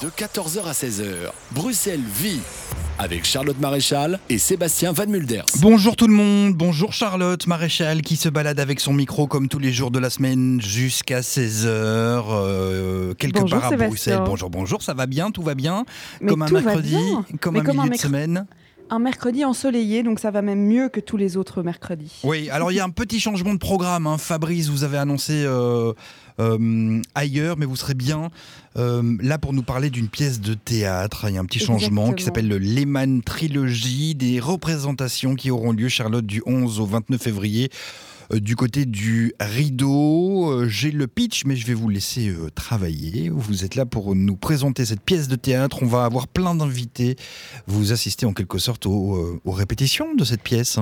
De 14h à 16h, Bruxelles vit avec Charlotte Maréchal et Sébastien Van Mulders. Bonjour tout le monde, bonjour Charlotte Maréchal qui se balade avec son micro comme tous les jours de la semaine jusqu'à 16h, euh, quelque Bonjour, part à Sébastien. Bruxelles. Bonjour, bonjour, ça va bien, tout va bien Mais Comme un mercredi, comme Mais un comme un milieu de semaine Un mercredi ensoleillé, donc ça va même mieux que tous les autres mercredis. Oui, alors il y a un petit changement de programme. hein. Fabrice, vous avez annoncé euh, euh, ailleurs, mais vous serez bien euh, là pour nous parler d'une pièce de théâtre. Il y a un petit changement qui s'appelle le Lehman Trilogy, des représentations qui auront lieu, Charlotte, du 11 au 29 février. Euh, Du côté du rideau, Euh, j'ai le pitch, mais je vais vous laisser euh, travailler. Vous êtes là pour nous présenter cette pièce de théâtre. On va avoir plein d'invités. Vous assistez en quelque sorte aux, aux répétitions de cette pièce.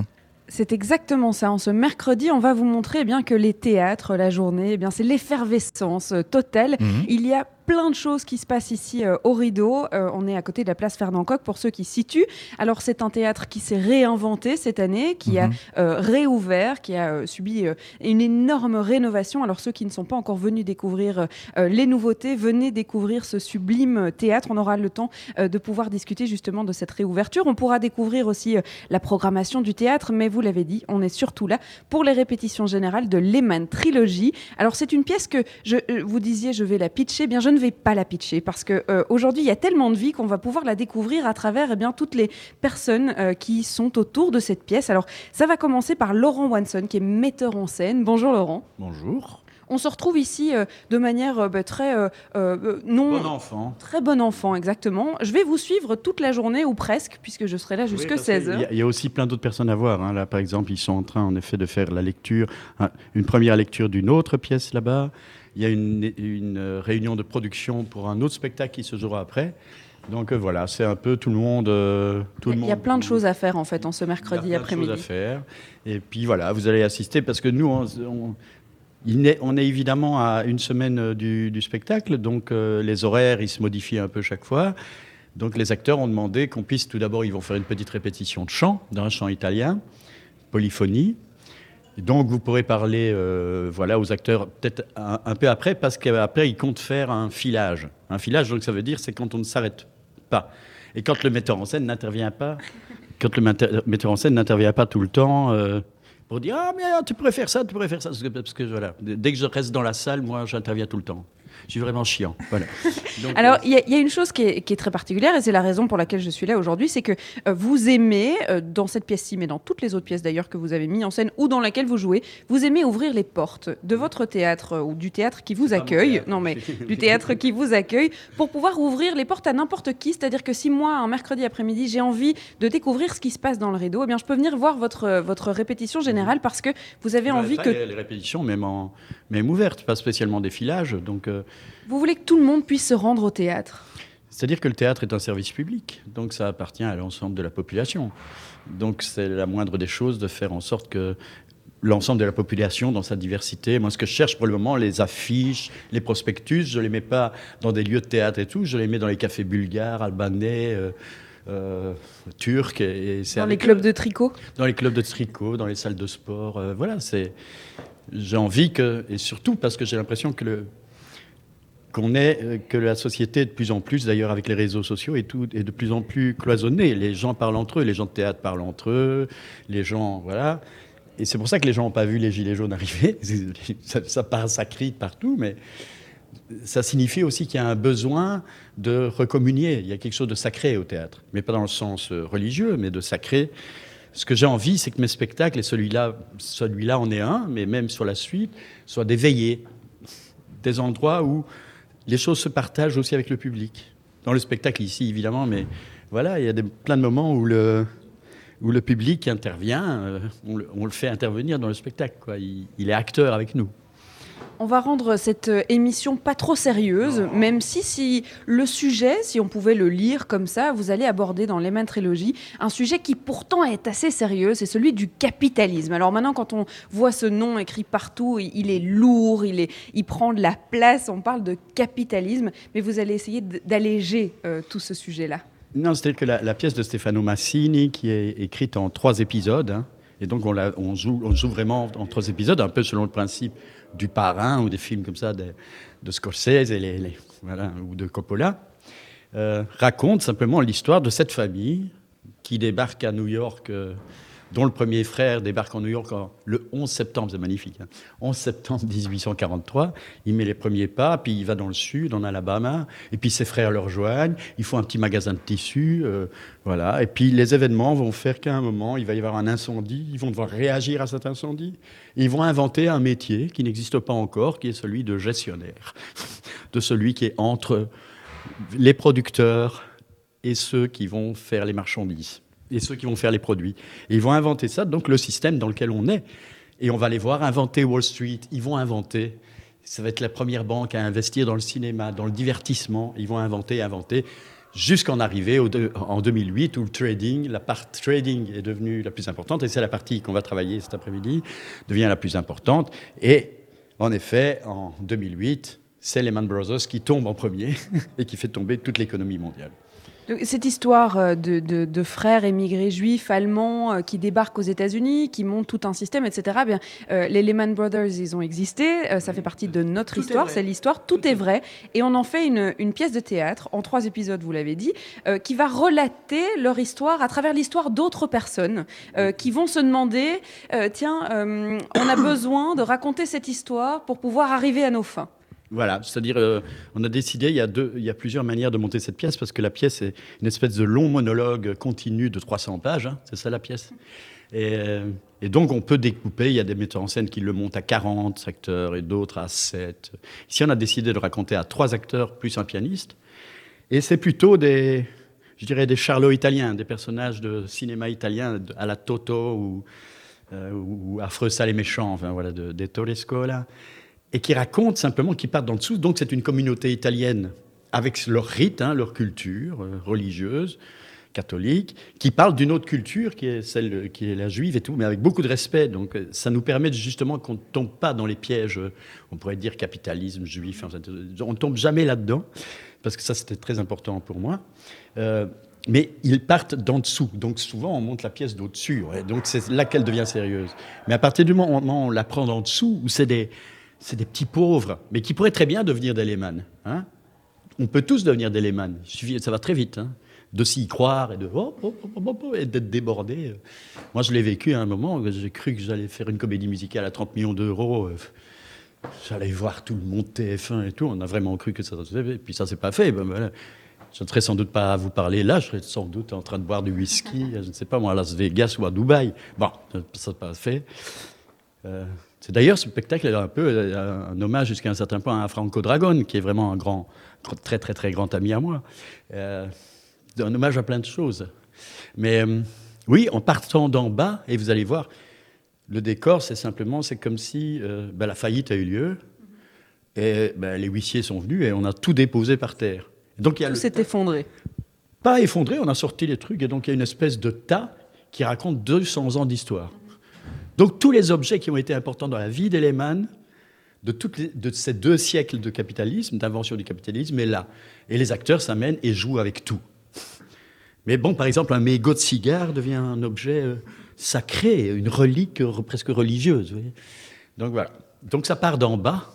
C'est exactement ça. En ce mercredi, on va vous montrer eh bien, que les théâtres, la journée, eh bien, c'est l'effervescence totale. Mhm. Il y a plein de choses qui se passent ici euh, au rideau. Euh, on est à côté de la place Fernand Coq pour ceux qui se situent. Alors c'est un théâtre qui s'est réinventé cette année, qui a Mhm. euh, réouvert, qui a subi une énorme rénovation. Alors ceux qui ne sont pas encore venus découvrir les nouveautés, venez découvrir ce sublime théâtre. On aura le temps de pouvoir discuter justement de cette réouverture. On pourra découvrir aussi la programmation du théâtre, mais vous l'avez dit, on est surtout là pour les répétitions générales de Lehman Trilogy. Alors c'est une pièce que je, vous disiez je vais la pitcher, bien je ne vais pas la pitcher parce que euh, aujourd'hui il y a tellement de vie qu'on va pouvoir la découvrir à travers eh bien toutes les personnes euh, qui sont autour de cette pièce. Alors ça va commencer par Laurent Wanson qui est metteur en scène. Bonjour Laurent. Bonjour. On se retrouve ici euh, de manière euh, bah, très euh, euh, non Bon enfant. Très bon enfant, exactement. Je vais vous suivre toute la journée, ou presque, puisque je serai là jusque Oui, parce qu'il 16h. y a- Il y, a aussi plein d'autres personnes à voir. hein. Là, par exemple, ils sont en train, en effet, de faire la lecture, hein, une première lecture d'une autre pièce là-bas. Il y a une, une, euh, réunion de production pour un autre spectacle qui se jouera après. Donc euh, voilà, c'est un peu tout le monde. euh, tout le Il y a plein de choses à faire, en fait, en ce mercredi Il y a plein de choses après-midi. à faire. Et puis voilà, vous allez assister parce que nous, on, on- il est, on est évidemment à une semaine du, du spectacle, donc euh, les horaires, ils se modifient un peu chaque fois. Donc les acteurs ont demandé qu'on puisse, tout d'abord, ils vont faire une petite répétition de chant, d'un chant italien, polyphonie. Donc vous pourrez parler euh, voilà, aux acteurs peut-être un, peu après, parce qu'après, ils comptent faire un filage. Un filage, donc ça veut dire, c'est quand on ne s'arrête pas. Et quand le metteur en scène n'intervient pas, quand le metteur en scène n'intervient pas tout le temps euh, pour dire ah mais ah, tu pourrais faire ça, tu pourrais faire ça, parce que, voilà, dès que je reste dans la salle, moi j'interviens tout le temps. Je suis vraiment chiant. Voilà. Donc, Alors, euh, il y, a- il y a une chose qui est, qui est très particulière, et c'est la raison pour laquelle je suis là aujourd'hui, c'est que euh, vous aimez, euh, dans cette pièce-ci, mais dans toutes les autres pièces d'ailleurs que vous avez mis en scène ou dans laquelle vous jouez, vous aimez ouvrir les portes de votre théâtre euh, ou du théâtre qui vous accueille, théâtre. non mais du théâtre qui vous accueille, pour pouvoir ouvrir les portes à n'importe qui. C'est-à-dire que si moi, un mercredi après-midi, j'ai envie de découvrir ce qui se passe dans le rideau, eh bien, je peux venir voir votre, votre répétition générale parce que vous avez bah, envie ça, que les, les répétitions, même, en, même ouvertes, pas spécialement des filages. Donc, euh, vous voulez que tout le monde puisse se rendre au théâtre? C'est-à-dire que le théâtre est un service public, donc ça appartient à l'ensemble de la population. Donc c'est la moindre des choses de faire en sorte que l'ensemble de la population, dans sa diversité, moi ce que je cherche pour le moment, les affiches, les prospectus, je ne les mets pas dans des lieux de théâtre et tout, je les mets dans les cafés bulgares, albanais, euh, euh, turcs. Et, Dans les clubs de tricot? Dans les clubs de tricot, dans les salles de sport. euh, voilà, c'est. J'ai envie que. Et surtout parce que j'ai l'impression que le. Qu'on est, euh, que la société de plus en plus, d'ailleurs avec les réseaux sociaux, est, de plus en plus cloisonnée. Les gens parlent entre eux, les gens de théâtre parlent entre eux, les gens, voilà. Et c'est pour ça que les gens n'ont pas vu les gilets jaunes arriver. ça, ça, part, ça crie partout, mais ça signifie aussi qu'il y a un besoin de recommunier. Il y a quelque chose de sacré au théâtre, mais pas dans le sens euh, religieux, mais de sacré. Ce que j'ai envie, c'est que mes spectacles, et celui-là, celui-là en est un, mais même sur la suite, soient des veillées, des endroits où les choses se partagent aussi avec le public. Dans le spectacle ici, évidemment, mais voilà, il y a des, plein de moments où le, où le public intervient, euh, on, le, fait intervenir dans le spectacle. Quoi. Il est acteur avec nous. On va rendre cette euh, émission pas trop sérieuse, même si, si le sujet, si on pouvait le lire comme ça, vous allez aborder dans Lehman Trilogy un sujet qui pourtant est assez sérieux, c'est celui du capitalisme. Alors maintenant, quand on voit ce nom écrit partout, il est lourd, il, est, il prend de la place, on parle de capitalisme, mais vous allez essayer d'alléger euh, tout ce sujet-là. Non, c'est-à-dire que la, la pièce de Stefano Massini, qui est écrite en trois épisodes, hein, et donc on, la- on joue, on joue vraiment en trois épisodes, un peu selon le principe du parrain ou des films comme ça de, de Scorsese et les, voilà, ou de Coppola. euh, raconte simplement l'histoire de cette famille qui débarque à New York dont le premier frère débarque en New York le 11 septembre, c'est magnifique, 11 hein. septembre 1843. Il met les premiers pas, puis il va dans le sud, en Alabama, et puis ses frères le rejoignent. Ils font un petit magasin de tissus, euh, voilà. Et puis les événements vont faire qu'à un moment, il va y avoir un incendie. Ils vont devoir réagir à cet incendie. ils vont inventer un métier qui n'existe pas encore, qui est celui de gestionnaire, de celui qui est entre les producteurs et ceux qui vont faire les marchandises et ceux qui vont faire les produits. Ils vont inventer ça, donc le système dans lequel on est. Et on va les voir inventer Wall Street. Ils vont inventer. Ça va être la première banque à investir dans le cinéma, dans le divertissement. Ils vont inventer, inventer, jusqu'en arriver en 2008 où le trading, la part trading est devenue la plus importante. Et c'est la partie qu'on va travailler cet après-midi, devient la plus importante. Et en effet, en 2008, c'est Lehman Brothers qui tombe en premier et qui fait tomber toute l'économie mondiale. Cette histoire euh, de, frères émigrés juifs allemands euh, qui débarquent aux États-Unis, qui montent tout un système, etc. Bien, euh, les Lehman Brothers, ils ont existé. ça fait partie de notre histoire. C'est l'histoire. Tout, est vrai. Et on en fait une, une, pièce de théâtre en trois épisodes, vous l'avez dit, qui va relater leur histoire à travers l'histoire d'autres personnes qui vont se demander tiens, on a besoin de raconter cette histoire pour pouvoir arriver à nos fins. Voilà, c'est-à-dire, euh, on a décidé, il y a, deux, il y a plusieurs manières de monter cette pièce, parce que la pièce est une espèce de long monologue continu de 300 pages, hein, c'est ça la pièce. Euh, et, donc, on peut découper, il y a des metteurs en scène qui le montent à 40 acteurs et d'autres à 7. Ici, on a décidé de raconter à trois acteurs plus un pianiste, et c'est plutôt des, je dirais, des charlots italiens, des personnages de cinéma italien à la Toto ou, euh, Affreux, sale et méchant, enfin voilà, de, des Torescola et qui racontent simplement, qui partent d'en dessous. Donc c'est une communauté italienne avec leur rite, hein, leur culture euh, religieuse, catholique, qui parle d'une autre culture qui est celle qui est la juive et tout, mais avec beaucoup de respect. Donc euh, ça nous permet justement qu'on ne tombe pas dans les pièges, euh, on pourrait dire capitalisme juif, on ne tombe jamais là-dedans, parce que ça c'était très important pour moi. mais ils partent d'en dessous. Donc souvent, on monte la pièce d'au-dessus. Donc c'est là qu'elle devient sérieuse. Mais à partir du moment où on la prend d'en dessous, où c'est des, c'est des petits pauvres, mais qui pourraient très bien devenir des Lehman. Hein On peut tous devenir des Lehman. Ça va très vite. Hein de s'y croire et de et d'être débordé. Moi, je l'ai vécu à un moment. J'ai cru que j'allais faire une comédie musicale à 30 millions d'euros. J'allais voir tout le monde TF1 et tout. On a vraiment cru que ça se fait. Et puis ça s'est pas fait. Ben, Je ne serais sans doute pas à vous parler là. Je serais sans doute en train de boire du whisky, je ne sais pas moi, à Las Vegas ou à Dubaï. Bon, ça s'est pas fait. Euh, c'est d'ailleurs ce spectacle est un peu euh, un hommage jusqu'à un certain point à Franco Dragon, qui est vraiment un grand, très très très grand ami à moi. Euh, un hommage à plein de choses. Mais euh, oui, en partant d'en bas, et vous allez voir, le décor, c'est simplement, c'est comme si ben, la faillite a eu lieu, et ben, les huissiers sont venus et on a tout déposé par terre. Donc, il y a tout s'est effondré. Pas effondré, on a sorti les trucs, et donc il y a une espèce de tas qui raconte 200 ans d'histoire. Donc tous les objets qui ont été importants dans la vie des de, de ces deux siècles de capitalisme, d'invention du capitalisme, est là. Et les acteurs s'amènent et jouent avec tout. Mais bon, par exemple, un mégot de cigare devient un objet euh, sacré, une relique presque religieuse. Donc voilà. Donc ça part d'en bas.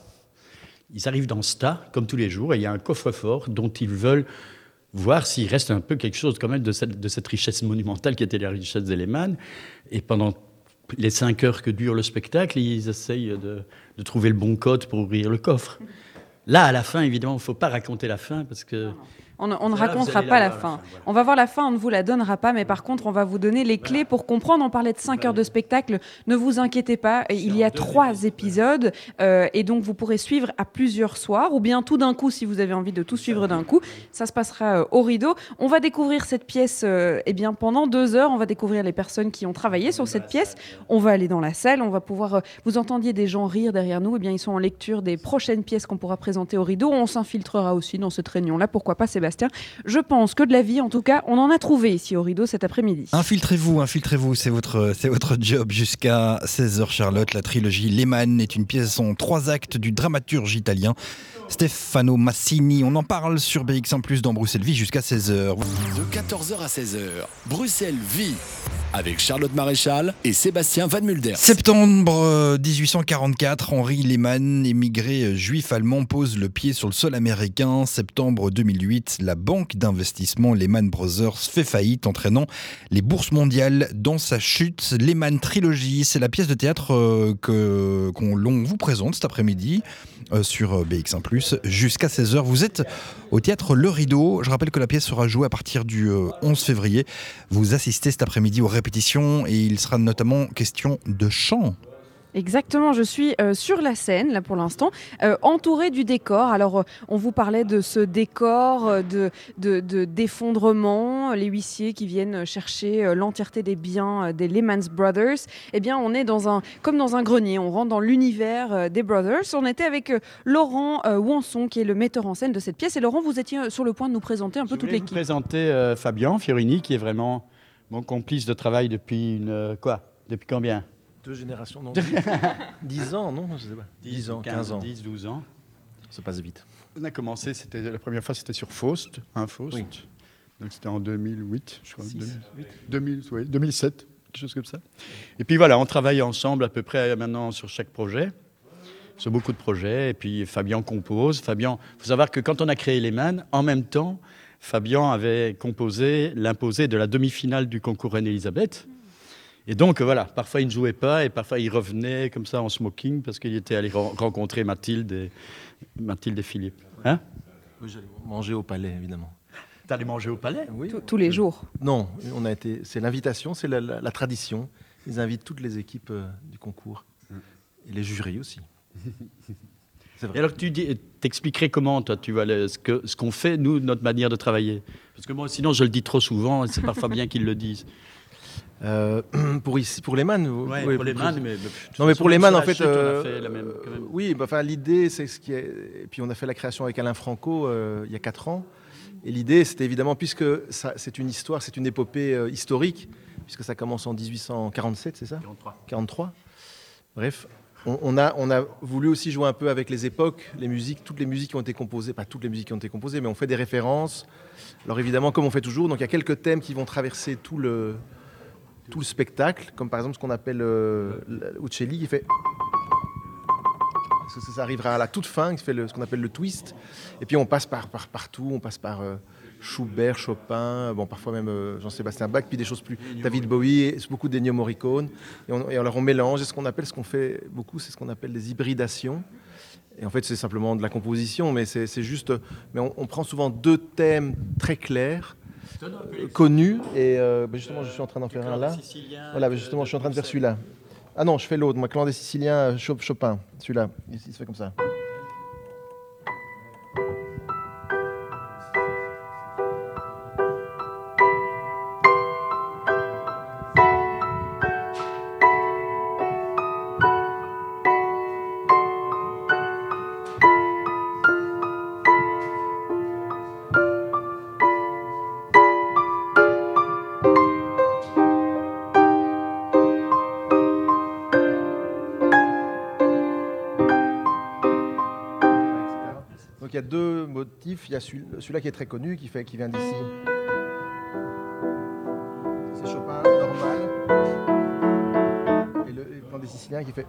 Ils arrivent dans ce comme tous les jours, et il y a un coffre-fort dont ils veulent voir s'il reste un peu quelque chose quand même de cette, de cette richesse monumentale qui était la richesse des Lehman. Et pendant les cinq heures que dure le spectacle, ils essayent de, trouver le bon code pour ouvrir le coffre. Là, à la fin, évidemment, il ne faut pas raconter la fin parce que on, ne racontera pas la fin. On va voir la fin, on ne vous la donnera pas, mais par contre, on va vous donner les clés pour comprendre. On parlait de 5 heures de spectacle. Ne vous inquiétez pas, il y a trois épisodes euh, et donc vous pourrez suivre à plusieurs soirs ou bien tout d'un coup si vous avez envie de tout suivre d'un coup. Ça se passera euh, au rideau. On va découvrir cette pièce euh, eh bien, pendant deux heures. On va découvrir les personnes qui ont travaillé sur cette pièce. On va aller dans la salle. On va pouvoir. vous entendiez des gens rire derrière nous. Eh bien, ils sont en lecture des prochaines pièces qu'on pourra présenter au rideau. On s'infiltrera aussi dans cette réunion-là. Pourquoi pas, Sébastien? Je pense que de la vie, en tout cas, on en a trouvé ici au rideau cet après-midi. Infiltrez-vous, infiltrez-vous, c'est votre, c'est votre job jusqu'à 16h, Charlotte. La trilogie Lehman est une pièce en trois actes du dramaturge italien Stefano Massini. On en parle sur BX1 Plus dans Bruxelles Vie jusqu'à 16h. De 14h à 16h, Bruxelles Vie avec Charlotte Maréchal et Sébastien Van Mulder. Septembre 1844, euh, Henri Lehmann, émigré euh, juif allemand, pose le pied sur le sol américain. Septembre 2008, la banque d'investissement Lehman Brothers fait faillite, entraînant les bourses mondiales dans sa chute. Lehman Trilogy, c'est la pièce de théâtre euh, que qu'on l'on vous présente cet après-midi euh, sur euh, BX1+, jusqu'à 16h. Vous êtes au théâtre Le Rideau. Je rappelle que la pièce sera jouée à partir du 11 février. Vous assistez cet après-midi aux répétitions et il sera notamment question de chant. Exactement, je suis euh, sur la scène là pour l'instant, euh, entourée du décor. Alors euh, on vous parlait de ce décor euh, de, de, de- d'effondrement, les huissiers qui viennent chercher l'entièreté des biens des Lehman Brothers. Eh bien on est dans un, comme dans un grenier, on rentre dans l'univers des Brothers. On était avec Laurent Wanson qui est le metteur en scène de cette pièce. Et Laurent, vous étiez sur le point de nous présenter un peu Je toute voulais vous l'équipe. présenter Fabien Fiorini, qui est vraiment mon complice de travail depuis une quoi? Depuis combien? Deux générations, non 10 ans, non Je sais pas. 10 ans, 15 ans. 10, 12 ans. Ça passe vite. On a commencé, c'était la première fois, c'était sur Faust, un Faust. Oui. Donc c'était en 2008, je crois. Six, 2000, huit. 2000, oui, 2007, quelque chose comme ça. Et puis voilà, on travaille ensemble à peu près euh, maintenant sur chaque projet, sur beaucoup de projets. Et puis Fabien compose. Fabien, faut savoir que quand on a créé les Man, en même temps, Fabien avait composé l'imposé de la demi-finale du concours Reine-Elisabeth. Et donc voilà, parfois il ne jouait pas et parfois il revenait comme ça en smoking parce qu'il était allé ren- rencontrer Mathilde et, Mathilde et Philippe. Hein? Oui, j'allais manger au palais, évidemment. T'allais manger au palais? Oui. Tous- Tous les jours. Non, on a été. C'est l'invitation, c'est la, la- la tradition. Ils invitent toutes les équipes euh, du concours et les jurys aussi. C'est Et vrai. alors tu dis, t'expliquerais comment, toi, tu vois, ce qu'on fait, nous, notre manière de travailler? Parce que moi, sinon, je le dis trop souvent, et c'est parfois bien qu'ils le disent. Euh, pour ici, pour les man. Ouais, oui, pour les man, mais... Non, mais pour les man, en fait, on a euh, fait la même, quand même. oui, bah, enfin, l'idée, c'est ce qui est. Et puis, on a fait la création avec Alain Franco euh, il y a 4 ans. Et l'idée, c'était évidemment, puisque ça- c'est une histoire, c'est une épopée euh, historique, puisque ça commence en 1847, c'est ça 43. 43. Bref, on, on a, on a voulu aussi jouer un peu avec les époques, les musiques, toutes les musiques qui ont été composées, pas toutes les musiques qui ont été composées, mais on fait des références. Alors évidemment, comme on fait toujours, donc il y a quelques thèmes qui vont traverser tout le, tout le spectacle, comme par exemple ce qu'on appelle euh, Uccelli, qui fait. Ça, arrivera à la toute fin, qui fait le- ce qu'on appelle le twist? Et puis on passe par, par partout, on passe par euh, Schubert, Chopin, bon parfois même euh, Jean-Sébastien Bach, puis des choses plus David Bowie, et beaucoup d'Ennio Morricone. Et, on, et alors on mélange, et ce qu'on appelle, ce qu'on fait beaucoup, c'est ce qu'on appelle des hybridations. Et en fait, c'est simplement de la composition, mais c'est c'est juste. Mais on, on prend souvent deux thèmes très clairs, connus, et euh, bah, justement, je suis en train d'en faire un là. Voilà, bah, justement, je suis en train de faire celui-là. Ah non, je fais l'autre, moi, Clan des Siciliens, Chop- Chopin, celui-là. Il, il se fait comme ça. Il y a celui- celui-là qui est très connu, qui, fait, qui vient d'ici. C'est Chopin normal. Et le, plan des Siciliens qui fait.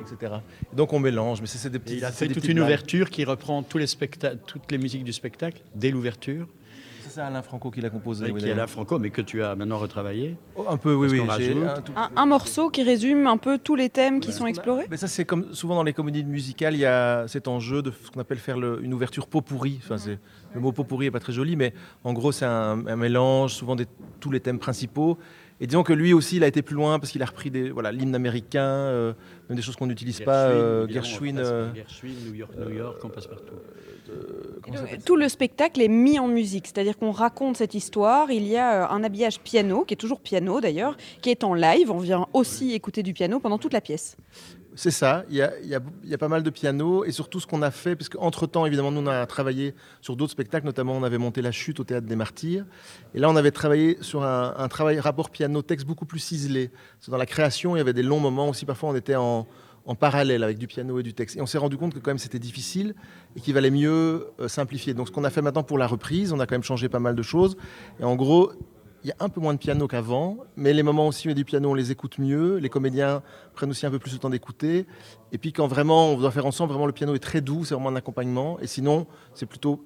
Etc. Et donc on mélange, mais c'est des Et petits. il a fait toute une ouverture qui reprend tous les toutes les musiques du spectacle, dès l'ouverture, ça Alain Franco qui l'a composé. oui, qui est d'ailleurs. Franco, mais que tu as maintenant retravaillé. Oh, un peu, oui, oui. rajoute. un tout- Un, un morceau qui résume un peu tous les thèmes qui sont explorés Mais ça, c'est comme souvent dans les comédies musicales, il y a cet enjeu de ce qu'on appelle faire le- une ouverture pot pourri. Enfin, c'est- le mot pot pourri n'est pas très joli, mais en gros, c'est un, un mélange, souvent de tous les thèmes principaux. Et disons que lui aussi, il a été plus loin parce qu'il a repris des, voilà, l'hymne américain, euh, même des choses qu'on n'utilise pas, euh, Gershwin. euh, Gershwin, New York, New York, on passe partout. Tout le spectacle est mis en musique, c'est-à-dire qu'on raconte cette histoire. Il y a un habillage piano, qui est toujours piano d'ailleurs, qui est en live. On vient aussi écouter du piano pendant toute la pièce. C'est ça, il y, a, il y a- il y a pas mal de piano et surtout ce qu'on a fait, parce qu'entre-temps, évidemment, nous on a travaillé sur d'autres spectacles, notamment on avait monté La Chute au Théâtre des Martyrs, et là on avait travaillé sur un, travail rapport piano-texte beaucoup plus ciselé. Dans la création, il y avait des longs moments aussi, parfois on était en, en parallèle avec du piano et du texte. Et on s'est rendu compte que quand même c'était difficile et qu'il valait mieux euh, simplifier. Donc ce qu'on a fait maintenant pour la reprise, on a quand même changé pas mal de choses, et en gros, il y a un peu moins de piano qu'avant, mais les moments aussi où il y a du piano, on les écoute mieux. Les comédiens prennent aussi un peu plus le temps d'écouter. Et puis quand vraiment on doit faire ensemble, vraiment le piano est très doux, c'est vraiment un accompagnement. Et sinon, c'est plutôt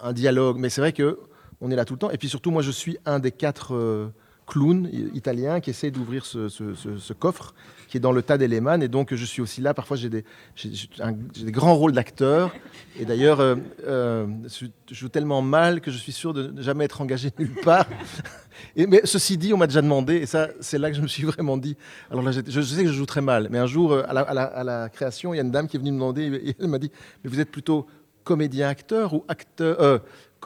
un dialogue. Mais c'est vrai que on est là tout le temps. Et puis surtout, moi, je suis un des quatre euh, clowns italiens qui essaie d'ouvrir ce, coffre qui est dans le tas des Lehmann. Et donc, je suis aussi là. Parfois, j'ai des, des grands rôles d'acteur. Et d'ailleurs, euh, euh, je joue tellement mal que je suis sûr de ne jamais être engagé nulle part. Mais ceci dit, on m'a déjà demandé, et ça, c'est là que je me suis vraiment dit. Alors là, je, sais que je joue très mal, mais un jour, euh, à la, création, il y a une dame qui est venue me demander, et elle m'a dit Mais vous êtes plutôt comédien-acteur ou acteur.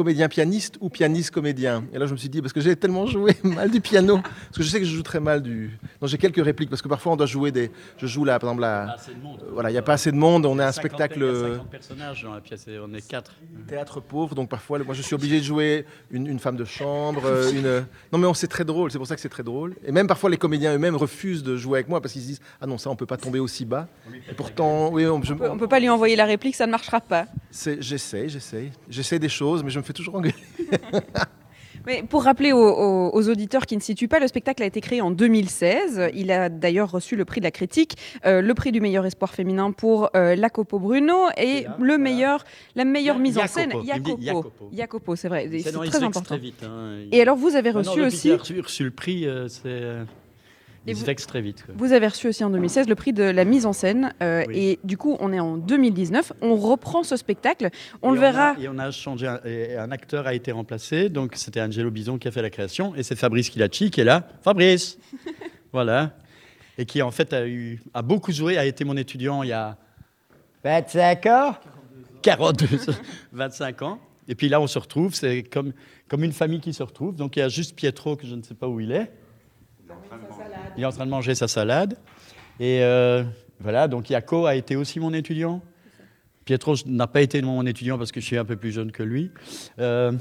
Comédien-pianiste ou pianiste-comédien Et là, je me suis dit, parce que j'ai tellement joué mal du piano, parce que je sais que je joue très mal du. Non, j'ai quelques répliques, parce que parfois, on doit jouer des. Je joue là, par exemple, là. Assez de monde. Voilà, il n'y a pas assez de monde, on est un 50 spectacle. Il y a 50 personnages dans la pièce, on est 4. Théâtre pauvre, donc parfois, moi je suis obligé de jouer une, une femme de chambre, euh, une. Non mais on c'est très drôle, c'est pour ça que c'est très drôle. Et même parfois les comédiens eux-mêmes refusent de jouer avec moi parce qu'ils se disent ah non ça on peut pas tomber aussi bas. Et pourtant oui on, je- On peut- on peut pas lui envoyer la réplique, ça ne marchera pas. c'est- j'essaie, j'essaie, j'essaie des choses, mais je me fais toujours engueuler. Mais pour rappeler aux, aux- aux auditeurs qui ne situent pas, le spectacle a été créé en 2016. Il a d'ailleurs reçu le prix de la critique, euh, le prix du meilleur espoir féminin pour euh, Jacopo Bruno et là, le meilleur, la meilleure mise en Jacopo, scène, Jacopo. Jacopo. C'est vrai, C'est très important. vite. hein. Et alors vous avez reçu aussi, reçu, reçu le prix, euh, c'est. Et vous- se vexe très vite. quoi. vous avez reçu aussi en 2016 le prix de la mise en scène euh, Oui. et du coup on est en 2019, on reprend ce spectacle, on Et le verra. a- et on a changé, un, et un acteur a été remplacé, donc c'était Angelo Bison qui a fait la création, et c'est Fabrice Kilacci qui est là. Fabrice Voilà. Et qui en fait a, eu, a beaucoup joué, a été mon étudiant il y a 25 ans 42, 25 ans. Et puis là, on se retrouve, c'est comme, comme une famille qui se retrouve. Donc il y a juste Pietro, que je ne sais pas où il est. Il est en train de manger sa salade. Et euh, voilà, donc Yako a été aussi mon étudiant. Pietro n'a pas été mon étudiant parce que je suis un peu plus jeune que lui. Euh,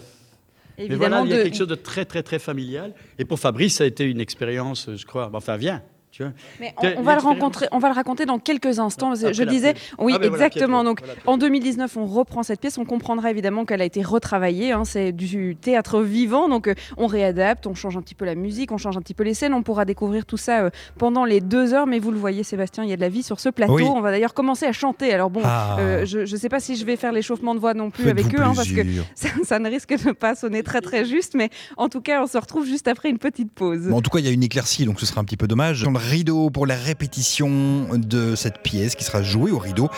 mais voilà, il y a de- quelque chose de très, très, très familial. Et pour Fabrice, ça a été une expérience, je crois. Enfin, viens, tu vois. Mais Que- on, on va le l'expérience- rencontrer, on va le raconter dans quelques instants. Après je disais, oui, Ah ben voilà, exactement. Donc, Voilà, en 2019, on reprend cette pièce. On comprendra évidemment qu'elle a été retravaillée. hein, c'est du théâtre vivant, donc euh, on réadapte, on change un petit peu la musique, on change un petit peu les scènes. On pourra découvrir tout ça euh, pendant les deux heures. Mais vous le voyez, Sébastien, il y a de la vie sur ce plateau. Oui. On va d'ailleurs commencer à chanter. Alors bon, Ah. euh, je ne sais pas si je vais faire l'échauffement de voix non plus avec eux, hein, parce que ça, ça ne risque de pas sonner très très juste. Mais en tout cas, on se retrouve juste après une petite pause. Bon, en tout cas, il y a une éclaircie, donc ce sera un petit peu dommage. Rideau pour la répétition de cette pièce qui sera jouée au rideau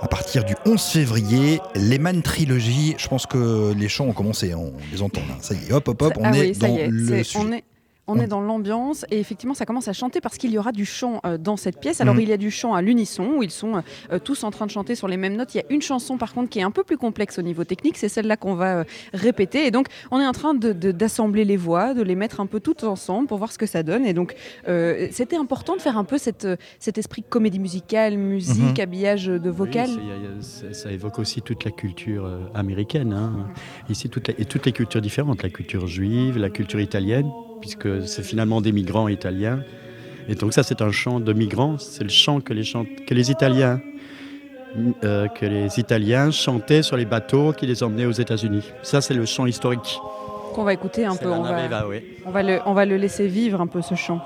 à partir du 11 février, Lehman Trilogy. Je pense que les chants ont commencé, on les entend là. Ça y est, hop, hop, hop, on Ah est oui, dans est, le c'est- sujet. on est, on est dans l'ambiance et effectivement ça commence à chanter parce qu'il y aura du chant euh, dans cette pièce. Alors Mhm. il y a du chant à l'unisson où ils sont euh, tous en train de chanter sur les mêmes notes. Il y a une chanson par contre qui est un peu plus complexe au niveau technique, c'est celle-là qu'on va euh, répéter et donc on est en train de- de- d'assembler les voix, de les mettre un peu toutes ensemble pour voir ce que ça donne et donc euh, c'était important de faire un peu cette, euh, cet esprit comédie musicale, musique, Mhm. habillage de vocal. Oui, ça évoque aussi toute la culture euh, américaine. hein. Ici, et toutes les cultures différentes. La culture juive, la culture italienne, puisque c'est finalement des migrants italiens. Et donc ça, c'est un chant de migrants. C'est le chant que les, chant- que les Italiens euh, que les Italiens chantaient sur les bateaux qui les emmenaient aux États-Unis. Ça, c'est le chant historique. Qu'on va écouter un peu. On va, Naveva, oui. on, va le, on va le laisser vivre un peu ce chant.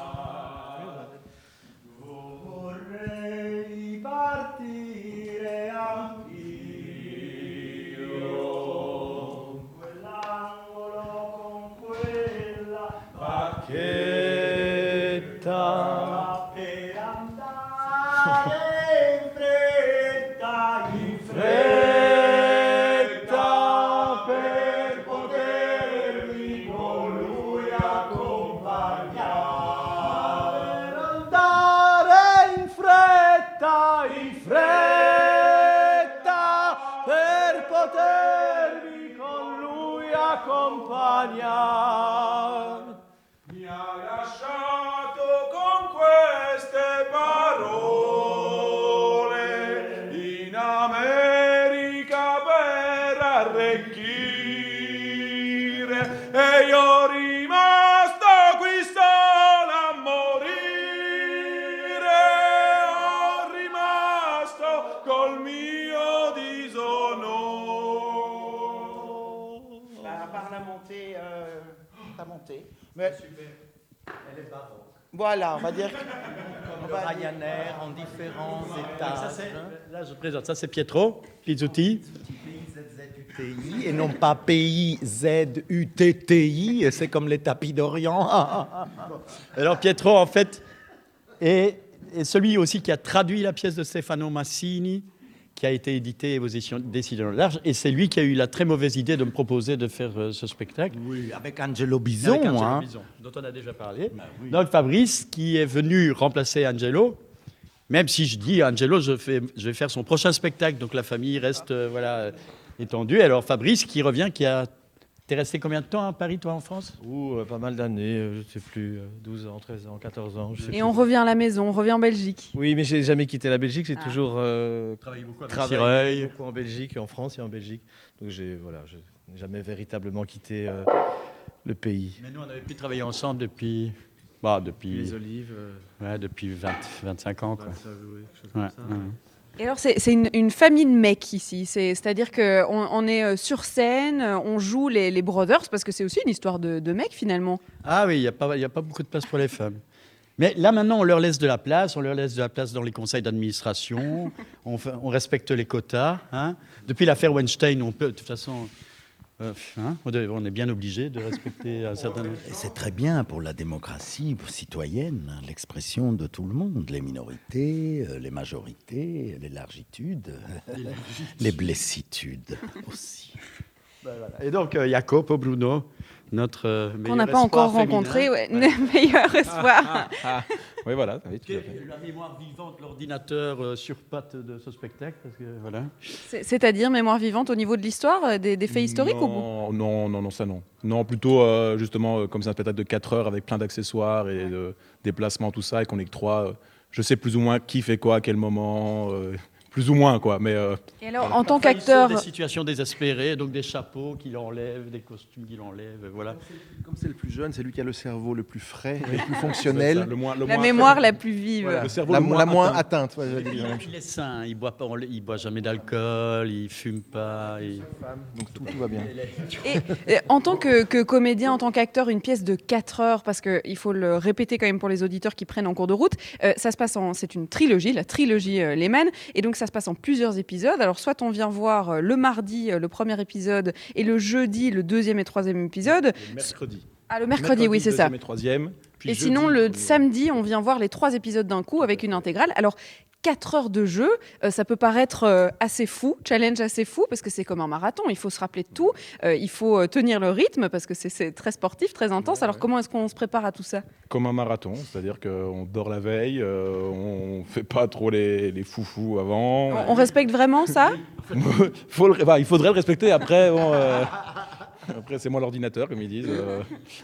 Voilà, on va dire. Comme le Ryanair en différents étages. là, je présente. Ça, c'est Pietro, Pizzuti. PIZZUTI et non pas P-I-Z-U-T-T-I, c'est comme les tapis d'Orient. Alors, Pietro, en fait, est, est celui aussi qui a traduit la pièce de Stefano Massini, qui a été éditée aux éditions Décision Large, et c'est lui qui a eu la très mauvaise idée de me proposer de faire euh, ce spectacle. Oui, avec Angelo Bison. Avec Angelo hein. Bison, dont on a déjà parlé. Donc Fabrice, qui est venu remplacer Angelo, même si je dis Angelo, je, fais, je vais faire son prochain spectacle, donc la famille reste euh, voilà, euh, étendue. Alors Fabrice, qui revient, qui a... T'es resté combien de temps à Paris, toi, en France? Ou euh, pas mal d'années, euh, je ne sais plus, euh, 12 ans, 13 ans, 14 ans. je sais Et plus. on revient à la maison, on revient en Belgique. Oui, mais j'ai jamais quitté la Belgique, j'ai Ah. toujours euh, Travaillé beaucoup avec travaillé beaucoup en Belgique, en France et en Belgique. Donc j'ai voilà, je n'ai jamais véritablement quitté euh, le pays. Mais nous, on avait pu travailler ensemble depuis... Bah, depuis, Les olives, euh, ouais, depuis 20, 25 ans. Quoi. ouais, ça, oui, quelque chose Ouais, comme ça. ouais. Et alors, c'est une, famille de mecs ici. C'est- C'est-à-dire qu'on on est euh, sur scène, euh, on joue les, brothers, parce que c'est aussi une histoire de, mecs finalement. Ah oui, il n'y a, pas- beaucoup de place pour les femmes. Mais là, maintenant, on leur laisse de la place. On leur laisse de la place dans les conseils d'administration. on respecte les quotas. hein. Depuis l'affaire Weinstein, on peut, de toute façon, euh, hein, on est- bien obligé de respecter un certain nombre. Et c'est très bien pour la démocratie citoyenne, hein, l'expression de tout le monde, les minorités, euh, les majorités, les largitudes, les blessitudes aussi. Et donc, euh, Jacopo Bruno, notre euh, Qu'on meilleur n'a pas encore rencontré. Ouais, meilleur espoir. Oui, voilà, oui, tout Qui à est fait. La mémoire vivante, l'ordinateur euh, sur pattes de ce spectacle. Parce que, voilà. C'est- C'est-à-dire mémoire vivante au niveau de l'histoire, euh, des, des faits historiques ou non, non, non, non, ça non. Non, plutôt euh, justement, euh, comme c'est un spectacle de 4 heures avec plein d'accessoires et de déplacements, tout ça, et qu'on est que trois, euh, je sais plus ou moins qui fait quoi, à quel moment, euh, plus ou moins, quoi. Mais euh, Et alors, en tant il qu'acteur, Des situations désespérées, donc des chapeaux qu'il enlève, des costumes qu'il enlève, voilà. Comme c'est le plus jeune, c'est lui qui a le cerveau le plus frais, le plus ça, fonctionnel, le moins, le la moins- mémoire la plus vive. Voilà. le cerveau la, le moins la moins atteint. atteinte. ouais, Il, il est sain, il boit pas, il boit jamais d'alcool, il fume pas. il- Donc tout, tout va bien. Et, et en tant que, que comédien, en tant qu'acteur, une pièce de 4 heures, parce qu'il faut le répéter quand même pour les auditeurs qui prennent en cours de route, euh, ça se passe en. C'est une trilogie, la trilogie euh, Lehman, et donc ça se passe en plusieurs épisodes. Alors, soit on vient voir euh, le mardi euh, le premier épisode et le jeudi le deuxième et troisième épisode. Mercredi. Ah, le mercredi, oui, c'est ça. Et troisième. puis Et jeudi, sinon, le premier. samedi, on vient voir les trois épisodes d'un coup avec une intégrale. Alors, 4 heures de jeu, euh, ça peut paraître euh, assez fou, challenge assez fou, parce que c'est comme un marathon, il faut se rappeler de tout, euh, il faut tenir le rythme, parce que c'est- très sportif, très intense. Alors, comment est-ce qu'on se prépare à tout ça? Comme un marathon, c'est-à-dire qu'on dort la veille, on fait pas trop les, les foufous avant. on, on respecte vraiment ça? Faut le- bah, il faudrait le respecter après. bon, Après, c'est moi l'ordinateur, comme ils disent. euh.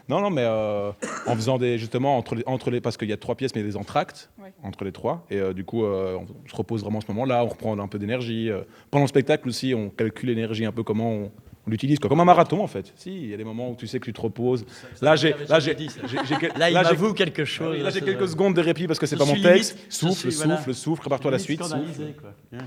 Non, non, mais euh, en faisant des. Justement, entre les, entre les. Parce qu'il y a trois pièces, mais il y a des entractes Ouais. entre les trois. Et euh, du coup, euh, on se repose vraiment à ce moment-là, on reprend un peu d'énergie. euh. Pendant le spectacle aussi, on calcule l'énergie un peu, comment on, on l'utilise. quoi. Comme un marathon, en fait. Si, il y a des moments où tu sais que tu te reposes. Là, j'ai. Là, j'ai. j'ai- j'ai quel- Là, il là, j'ai- m'avoue quelque chose. là, j'ai ça- quelques secondes de répit parce que c'est pas mon texte. limite- Souffle, suis- voilà. souffle, souffle, prépare-toi à la suite. Souffle. quoi. Bien.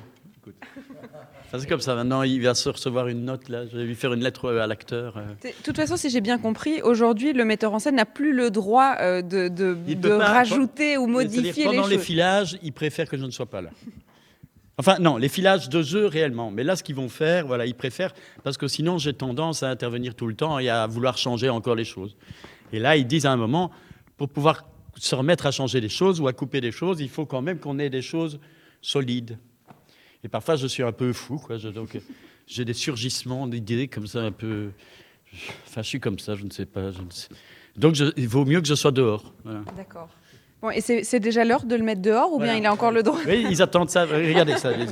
Enfin, c'est comme ça. Maintenant, il va se recevoir une note. Là, je vais lui faire une lettre à l'acteur. euh. De toute façon, si j'ai bien compris, aujourd'hui, le metteur en scène n'a plus le droit euh, de, de- Il de peut pas- rajouter ou modifier les Pendant les choses. filages, ils préfèrent que je ne sois pas là. Enfin, non, les filages de jeu réellement. Mais là, ce qu'ils vont faire, voilà, ils préfèrent parce que sinon, j'ai tendance à intervenir tout le temps et à vouloir changer encore les choses. Et là, ils disent à un moment, pour pouvoir se remettre à changer les choses ou à couper des choses, il faut quand même qu'on ait des choses solides. Et parfois, je suis un peu fou, quoi. Je- donc, euh, j'ai des surgissements d'idées comme ça, un peu. Enfin, je suis comme ça, je ne sais pas. je ne sais- Donc, je- il vaut mieux que je sois dehors. Voilà. D'accord. Bon, et c'est c'est déjà l'heure de le mettre dehors ou bien Voilà. il a encore le droit? Oui, ils attendent ça. Regardez ça. les-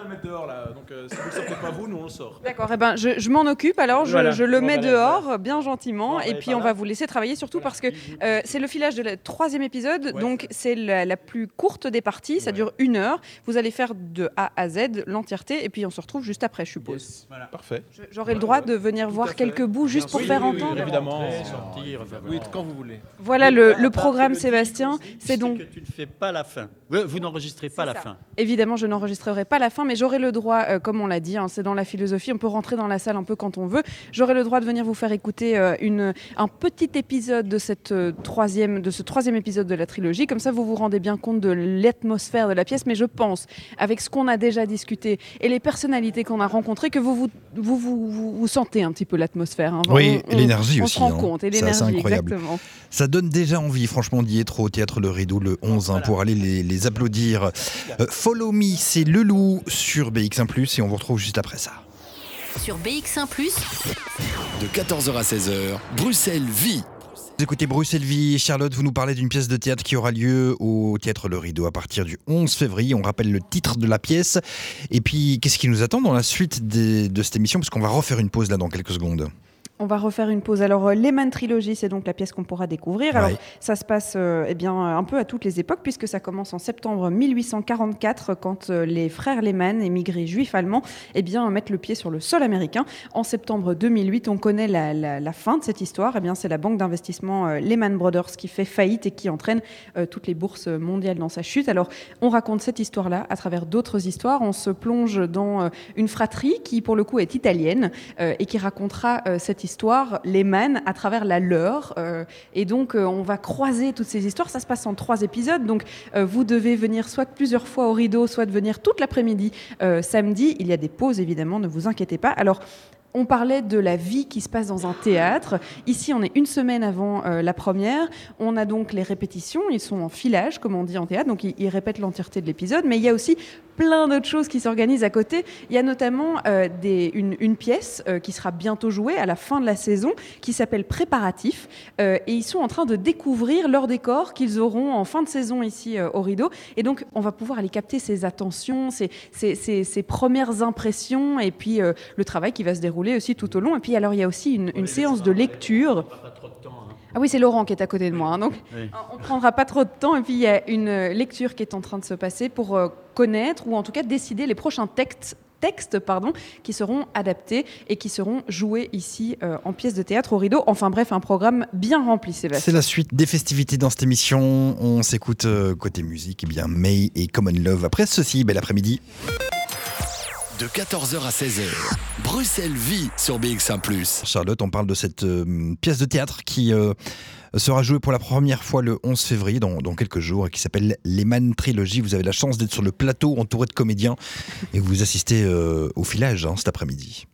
à le mettre dehors là, donc euh, si vous ne sortez pas vous, nous on le sort. D'accord, eh ben, je, je m'en occupe alors, je, Voilà. je le Bon, mets voilà, dehors bien gentiment Bon, et puis on là. va vous laisser travailler surtout parce que euh, c'est le filage de la troisième épisode, Ouais, donc c'est la, la plus courte des parties, ça Ouais. dure une heure. Vous allez faire de A à Z l'entièreté et puis on se retrouve juste après, je suppose. Parfait. J'aurai le droit de venir Tout voir quelques bouts juste pour Oui, faire oui, oui, entendre. évidemment. Rentrer, sortir, Oui, quand vous voulez. Voilà le, programme Sébastien, c'est donc que tu ne fais pas la fin. Vous n'enregistrez pas la fin. évidemment je n'enregistrerai pas la fin, mais j'aurai le droit, euh, comme on l'a dit, hein, c'est dans la philosophie, on peut rentrer dans la salle un peu quand on veut. J'aurai le droit de venir vous faire écouter euh, une, un petit épisode de, cette, euh, troisième, de ce troisième épisode de la trilogie. Comme ça, vous vous rendez bien compte de l'atmosphère de la pièce. Mais je pense, avec ce qu'on a déjà discuté et les personnalités qu'on a rencontrées, que vous vous, vous, vous, vous- vous sentez un petit peu l'atmosphère. hein. Oui, On- et l'énergie on aussi. se rend hein. compte, et l'énergie, incroyable. exactement. Ça donne déjà envie, franchement, d'y être au théâtre Le Rideau le 11 hein, pour aller les, les applaudir. Euh, Follow Me, c'est Le Loup sur BX1 et on vous retrouve juste après ça. Sur BX1 ⁇ De 14h à 16h, Bruxelles vit. Vous écoutez Bruxelles Vie. Charlotte, vous nous parlez d'une pièce de théâtre qui aura lieu au théâtre Le Rideau à partir du 11 février. On rappelle le titre de la pièce. Et puis, qu'est-ce qui nous attend dans la suite des- de cette émission? Parce qu'on va refaire une pause là dans quelques secondes. On va refaire une pause. Alors, euh, Lehman Trilogy, c'est donc la pièce qu'on pourra découvrir. Alors, ça se passe euh, eh bien, un peu à toutes les époques, puisque ça commence en septembre 1844, quand euh, les frères Lehman, émigrés juifs allemands, eh bien, mettent le pied sur le sol américain. En septembre 2008, on connaît la, la- la fin de cette histoire. Eh bien, c'est la banque d'investissement euh, Lehman Brothers qui fait faillite et qui entraîne toutes les bourses mondiales dans sa chute. Alors, on raconte cette histoire-là à travers d'autres histoires. On se plonge dans une fratrie qui, pour le coup, est italienne et qui racontera cette histoire, Lehman, à travers la leur. Euh, et donc, euh, on va croiser toutes ces histoires. Ça se passe en trois épisodes. Donc, euh, vous devez venir soit plusieurs fois au rideau, soit de venir toute l'après-midi samedi. Il y a des pauses, évidemment, ne vous inquiétez pas. Alors, on parlait de la vie qui se passe dans un théâtre. Ici, on est une semaine avant la première. On a donc les répétitions. Ils sont en filage, comme on dit en théâtre. Donc, ils répètent l'entièreté de l'épisode. Mais il y a aussi plein d'autres choses qui s'organisent à côté. Il y a notamment euh, des, une, une pièce euh, qui sera bientôt jouée à la fin de la saison qui s'appelle Préparatif. Euh, et ils sont en train de découvrir leur décor qu'ils auront en fin de saison ici au rideau. Et donc, on va pouvoir aller capter ces attentions, ces, ces, ces- ces premières impressions et puis le travail qui va se dérouler aussi tout au long. Et puis, alors, il y a aussi une, une séance de lecture. Ah oui, c'est Laurent qui est à côté de moi. hein, donc, Oui. on ne prendra pas trop de temps. Et puis, il y a une euh, lecture qui est en train de se passer pour euh, connaître ou en tout cas décider les prochains textes textes pardon, qui seront adaptés et qui seront joués ici euh, en pièces de théâtre au rideau. Enfin bref, un programme bien rempli, C'est Sébastien. la suite des festivités dans cette émission. On s'écoute euh, côté musique, eh bien May et Common Love. Après ceci, bel après-midi. De 14h à 16h, Bruxelles vit sur BX1 Charlotte, on parle de cette euh, pièce de théâtre qui euh, sera jouée pour la première fois le 11 février, dans, quelques jours, et qui s'appelle Lehman Trilogy. Vous avez la chance d'être sur le plateau entouré de comédiens et vous assistez euh, au filage hein, cet après-midi.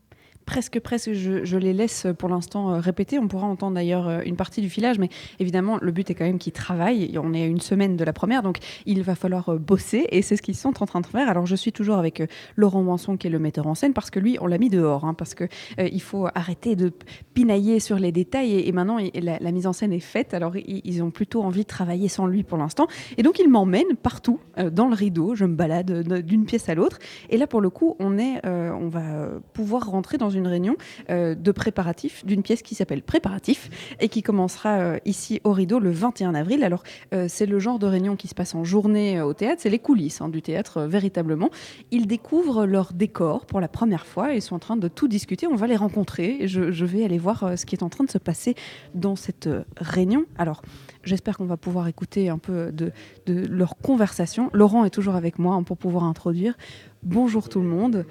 Presque, presque, je, je les laisse pour l'instant euh, répéter. On pourra entendre d'ailleurs euh, une partie du filage, mais évidemment, le but est quand même qu'ils travaillent. On est à une semaine de la première, donc il va falloir euh, bosser, et c'est ce qu'ils sont en train de faire. Alors, je suis toujours avec Laurent Manson, qui est le metteur en scène, parce que lui, on l'a mis dehors, hein, parce que euh, il faut arrêter de pinailler sur les détails, et, maintenant, la, mise en scène est faite. Alors, ils, ont plutôt envie de travailler sans lui pour l'instant, et donc il m'emmène partout dans le rideau. Je me balade d'une pièce à l'autre, et là, pour le coup, on est, on va pouvoir rentrer dans une réunion euh, de préparatifs d'une pièce qui s'appelle Préparatif et qui commencera euh, ici au Rideau le 21 avril. Alors, euh, c'est le genre de réunion qui se passe en journée au théâtre, c'est les coulisses hein, du théâtre véritablement. Ils découvrent leur décor pour la première fois et sont en train de tout discuter. On va les rencontrer et je, vais aller voir ce qui est en train de se passer dans cette réunion. Alors, j'espère qu'on va pouvoir écouter un peu de, leur conversation. Laurent est toujours avec moi hein, pour pouvoir introduire. Bonjour tout le monde.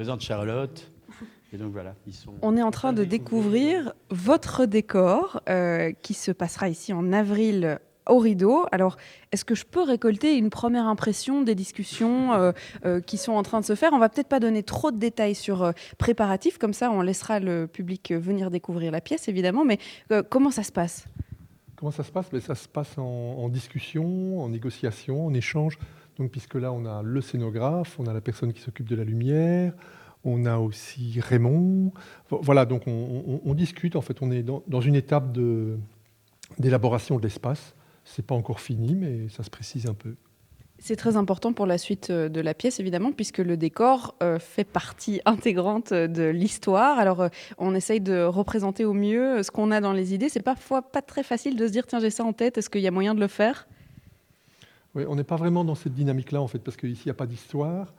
Présente Charlotte. Et donc voilà, ils sont. On est en train de découvrir votre décor euh, qui se passera ici en avril au rideau. Alors, est-ce que je peux récolter une première impression des discussions euh, euh, qui sont en train de se faire? On va peut-être pas donner trop de détails sur euh, préparatifs, comme ça on laissera le public venir découvrir la pièce, évidemment, mais euh, comment ça se passe? Comment ça se passe? Ben, Ça se passe en, en discussion, en négociation, en échange. Puisque là, on a le scénographe, on a la personne qui s'occupe de la lumière, on a aussi Raymond. Vo- Voilà, donc on, discute. En fait, on est dans, une étape d'élaboration de l'espace. C'est pas encore fini, mais ça se précise un peu. C'est très important pour la suite euh, de la pièce, évidemment, puisque le décor euh, fait partie intégrante de l'histoire. Alors, euh, on essaye de représenter au mieux ce qu'on a dans les idées. C'est parfois pas très facile de se dire, tiens, j'ai ça en tête, est-ce qu'il y a moyen de le faire? Oui, on n'est pas vraiment dans cette dynamique-là, en fait, parce qu'ici, il n'y a pas d'histoire.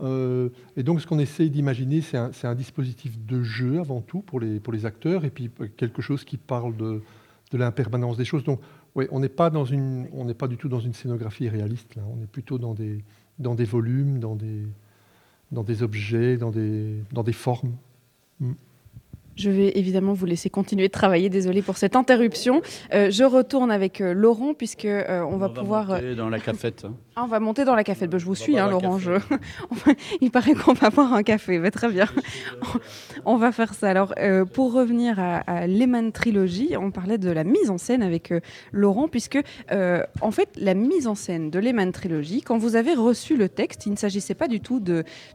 Euh, et donc, ce qu'on essaye d'imaginer, c'est un, dispositif de jeu avant tout pour les, acteurs, et puis euh, quelque chose qui parle de, l'impermanence des choses. Donc, on n'est pas, du tout dans une scénographie réaliste, là. on est plutôt dans des, volumes, dans des, objets, dans des, dans des formes. Mm. Je vais évidemment vous laisser continuer de travailler. Désolée pour cette interruption. Euh, je retourne avec euh, Laurent puisque euh, on va pouvoir. monter dans la cafette. hein. Ah, on va monter dans la cafette. Ben, je vous suis, hein, Laurent. je- Il paraît qu'on va boire un café. Ben, très bien. on va faire ça. Alors, euh, pour revenir à, à Lehman Trilogy, on parlait de la mise en scène avec euh, Laurent, puisque, euh, en fait, la mise en scène de Lehman Trilogy, quand vous avez reçu le texte, il ne s'agissait pas du tout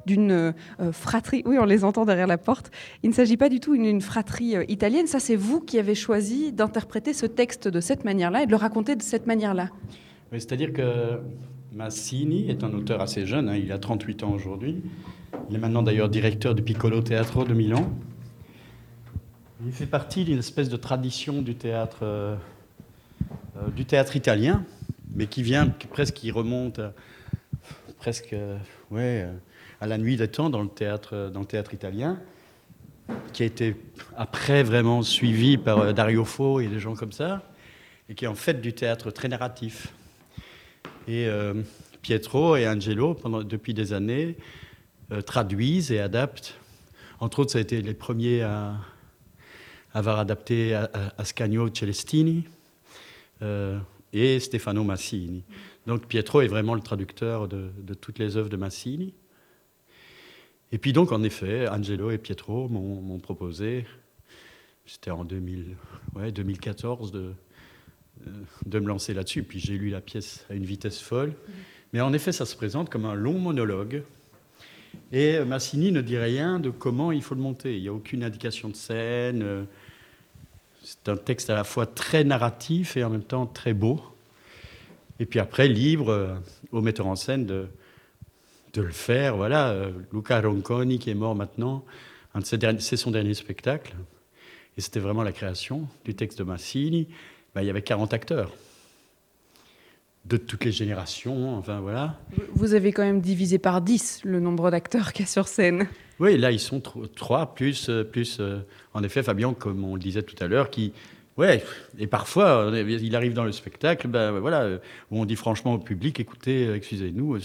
d'une euh, fratrie. Oui, on les entend derrière la porte. Il ne s'agit pas du tout d'une une fratrie euh, italienne. Ça, c'est vous qui avez choisi d'interpréter ce texte de cette manière-là et de le raconter de cette manière-là. C'est-à-dire que Massini est un auteur assez jeune, hein, il a 38 ans aujourd'hui. Il est maintenant d'ailleurs directeur du Piccolo Teatro de Milan. Il fait partie d'une espèce de tradition du théâtre, euh, euh, du théâtre italien, mais qui vient presque, qui remonte presque ouais, à la nuit des temps dans le théâtre, dans le théâtre italien, qui a été après vraiment suivi par euh, Dario Fo et des gens comme ça, et qui est en fait du théâtre très narratif. Et euh, Pietro et Angelo, depuis des années, euh, traduisent et adaptent. Entre autres, ça a été les premiers à, avoir adapté Ascanio Celestini et Stefano Massini. Donc Pietro est vraiment le traducteur de toutes les œuvres de Massini. Et puis donc, en effet, Angelo et Pietro m'ont proposé, c'était en 2000, ouais, 2014, de, euh, de me lancer là-dessus. Puis j'ai lu la pièce à une vitesse folle. Mais en effet, ça se présente comme un long monologue. Et Massini ne dit rien de comment il faut le monter. Il n'y a aucune indication de scène. C'est un texte à la fois très narratif et en même temps très beau. Et puis après, libre euh, au metteur en scène de, de le faire. Voilà, euh, Luca Ronconi, qui est mort maintenant, c'est son dernier spectacle. Et c'était vraiment la création du texte de Massini. Ben, il y avait 40 acteurs de toutes les générations, enfin voilà. Vous avez quand même divisé par 10 le nombre d'acteurs qu'il y a sur scène. Oui, là, ils sont tro- trois, plus, euh, plus euh, en effet, Fabien, comme on le disait tout à l'heure, qui. Ouais, et parfois, il arrive dans le spectacle, ben, voilà, où on dit franchement au public écoutez, excusez-nous,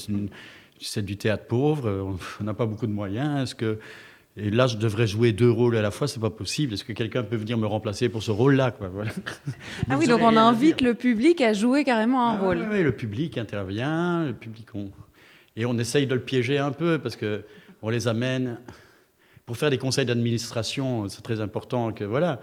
c'est du théâtre pauvre, euh, on- n'a pas beaucoup de moyens, est-ce que. Et là, je devrais jouer deux rôles à la fois, c'est pas possible. Est-ce que quelqu'un peut venir me remplacer pour ce rôle-là voilà. Ah oui, donc on invite le public à jouer carrément un ah rôle. ouais, le public intervient, le public on... et on essaye de le piéger un peu parce que on les amène pour faire des conseils d'administration. C'est très important que voilà.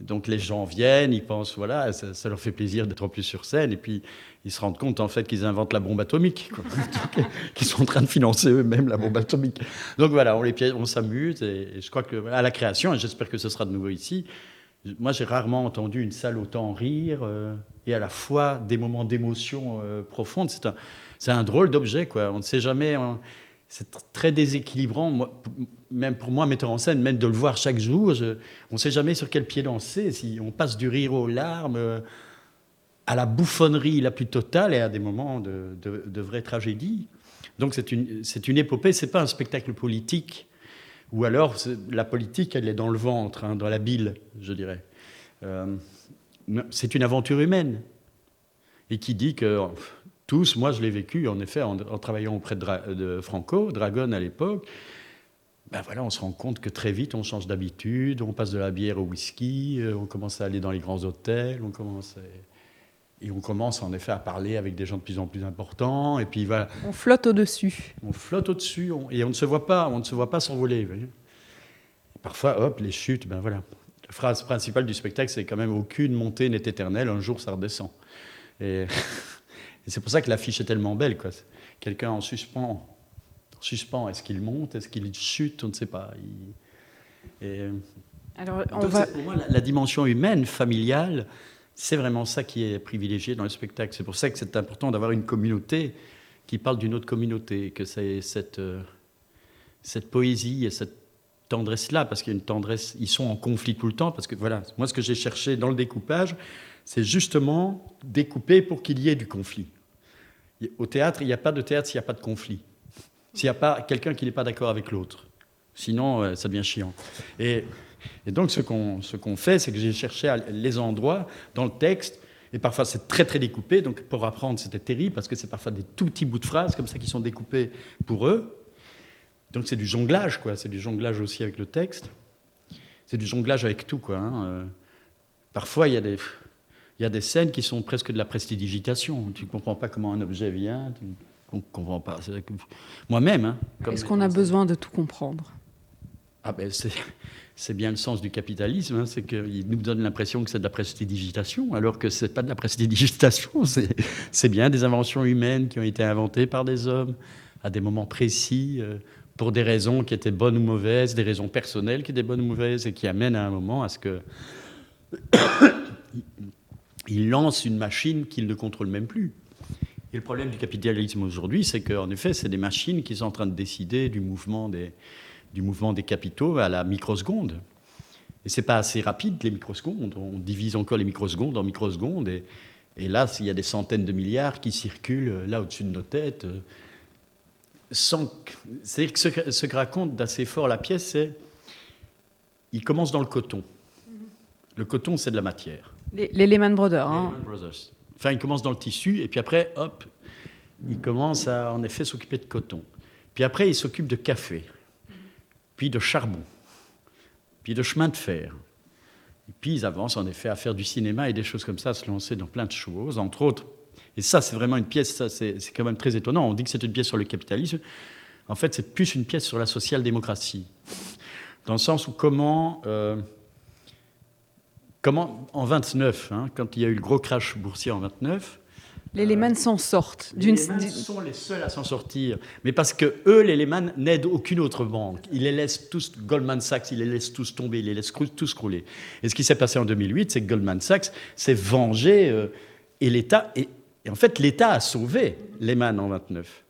Donc les gens viennent, ils pensent voilà, ça, leur fait plaisir d'être en plus sur scène et puis ils se rendent compte en fait qu'ils inventent la bombe atomique, qu'ils sont en train de financer eux-mêmes la bombe atomique. Donc voilà, on les on s'amuse et, je crois que à la création et j'espère que ce sera de nouveau ici. Moi, j'ai rarement entendu une salle autant rire euh, et à la fois des moments d'émotion euh, profonde. C'est un, drôle d'objet, quoi. On ne sait jamais. C'est tr- très déséquilibrant, même pour moi, metteur en scène, même de le voir chaque jour. on ne sait jamais sur quel pied danser. Si on passe du rire aux larmes, euh, à la bouffonnerie la plus totale et à des moments de, vraie tragédie. Donc c'est une, une épopée. C'est pas un spectacle politique ou alors, la politique, elle est dans le ventre, hein, dans la bile, je dirais. Euh, c'est une aventure humaine. Et qui dit que tous, moi je l'ai vécu en effet en, en travaillant auprès de, Dra- de Franco, Dragon à l'époque, ben voilà, on se rend compte que très vite on change d'habitude, on passe de la bière au whisky, euh, on commence à aller dans les grands hôtels, on commence à- et on commence en effet à parler avec des gens de plus en plus importants, et puis voilà, On flotte au-dessus. on flotte au-dessus on- et on ne se voit pas, on ne se voit pas s'envoler. Parfois, hop, les chutes, ben voilà. La phrase principale du spectacle, c'est quand même aucune montée n'est éternelle, un jour ça redescend. Et, et c'est pour ça que l'affiche est tellement belle. Quelqu'un en suspens, en suspens, est-ce qu'il monte, est-ce qu'il chute, on ne sait pas. Il- et- Alors, on donc va... pour moi la, la dimension humaine, familiale, c'est vraiment ça qui est privilégié dans le spectacle. C'est pour ça que c'est important d'avoir une communauté qui parle d'une autre communauté, que c'est cette, euh, cette poésie et cette tendresse-là, parce qu'il y a une tendresse, ils sont en conflit tout le temps, parce que voilà, moi ce que j'ai cherché dans le découpage, c'est justement découper pour qu'il y ait du conflit. Au théâtre, il n'y a pas de théâtre s'il n'y a pas de conflit, s'il n'y a pas quelqu'un qui n'est pas d'accord avec l'autre. Sinon, euh, ça devient chiant. Et, donc, ce qu'on fait, c'est que j'ai cherché les endroits dans le texte. Et parfois, c'est très, très découpé. Donc, pour apprendre, c'était terrible parce que c'est parfois des tout petits bouts de phrases comme ça qui sont découpés pour eux. Donc, c'est du jonglage, quoi. C'est du jonglage aussi avec le texte. C'est du jonglage avec tout, quoi. hein. Euh, Parfois, il y, a des, il y a des scènes qui sont presque de la prestidigitation. Tu ne comprends pas comment un objet vient. Tu ne comprends pas. Moi-même. hein, Est-ce qu'on a besoin de tout comprendre? Ah ben c'est, bien le sens du capitalisme, hein, c'est qu'il nous donne l'impression que c'est de la prestidigitation, alors que c'est pas de la prestidigitation, c'est, c'est bien des inventions humaines qui ont été inventées par des hommes à des moments précis, euh, pour des raisons qui étaient bonnes ou mauvaises, des raisons personnelles qui étaient bonnes ou mauvaises, et qui amènent à un moment à ce que il lance une machine qu'il ne contrôle même plus. Et le problème du capitalisme aujourd'hui, c'est qu'en effet, c'est des machines qui sont en train de décider du mouvement des, capitaux à la microseconde. Et c'est pas assez rapide, les microsecondes. On divise encore les microsecondes en microsecondes. Et, là, il y a des centaines de milliards qui circulent euh, là au-dessus de nos têtes. euh, C'est-à-dire que ce, que- ce que raconte d'assez fort la pièce, c'est. Il commence dans le coton. Le coton, c'est de la matière. Les, Lehman Brothers. hein. Lehman Brothers. Enfin, il commence dans le tissu, et puis après, hop, il commence à, en effet, s'occuper de coton. Puis après, il s'occupe de café, puis de charbon, puis de chemin de fer. Et puis, ils avancent, en effet, à faire du cinéma et des choses comme ça, à se lancer dans plein de choses, entre autres. Et ça, c'est vraiment une pièce, c'est quand même très étonnant. On dit que c'est une pièce sur le capitalisme. En fait, c'est plus une pièce sur la social-démocratie. Dans le sens où comment... euh, Comment, en 29, hein, quand il y a eu le gros crash boursier en 29, Les Lehman s'en sortent. les Lehman sont les seuls à s'en sortir. Mais parce que eux, les Lehman, n'aident aucune autre banque. Ils les laissent tous, Goldman Sachs, ils les laissent tous tomber, ils les laissent tous crouler. Et ce qui s'est passé en 2008, c'est que Goldman Sachs s'est vengé euh, et l'État, et, et en fait, l'État a sauvé Lehman en 29.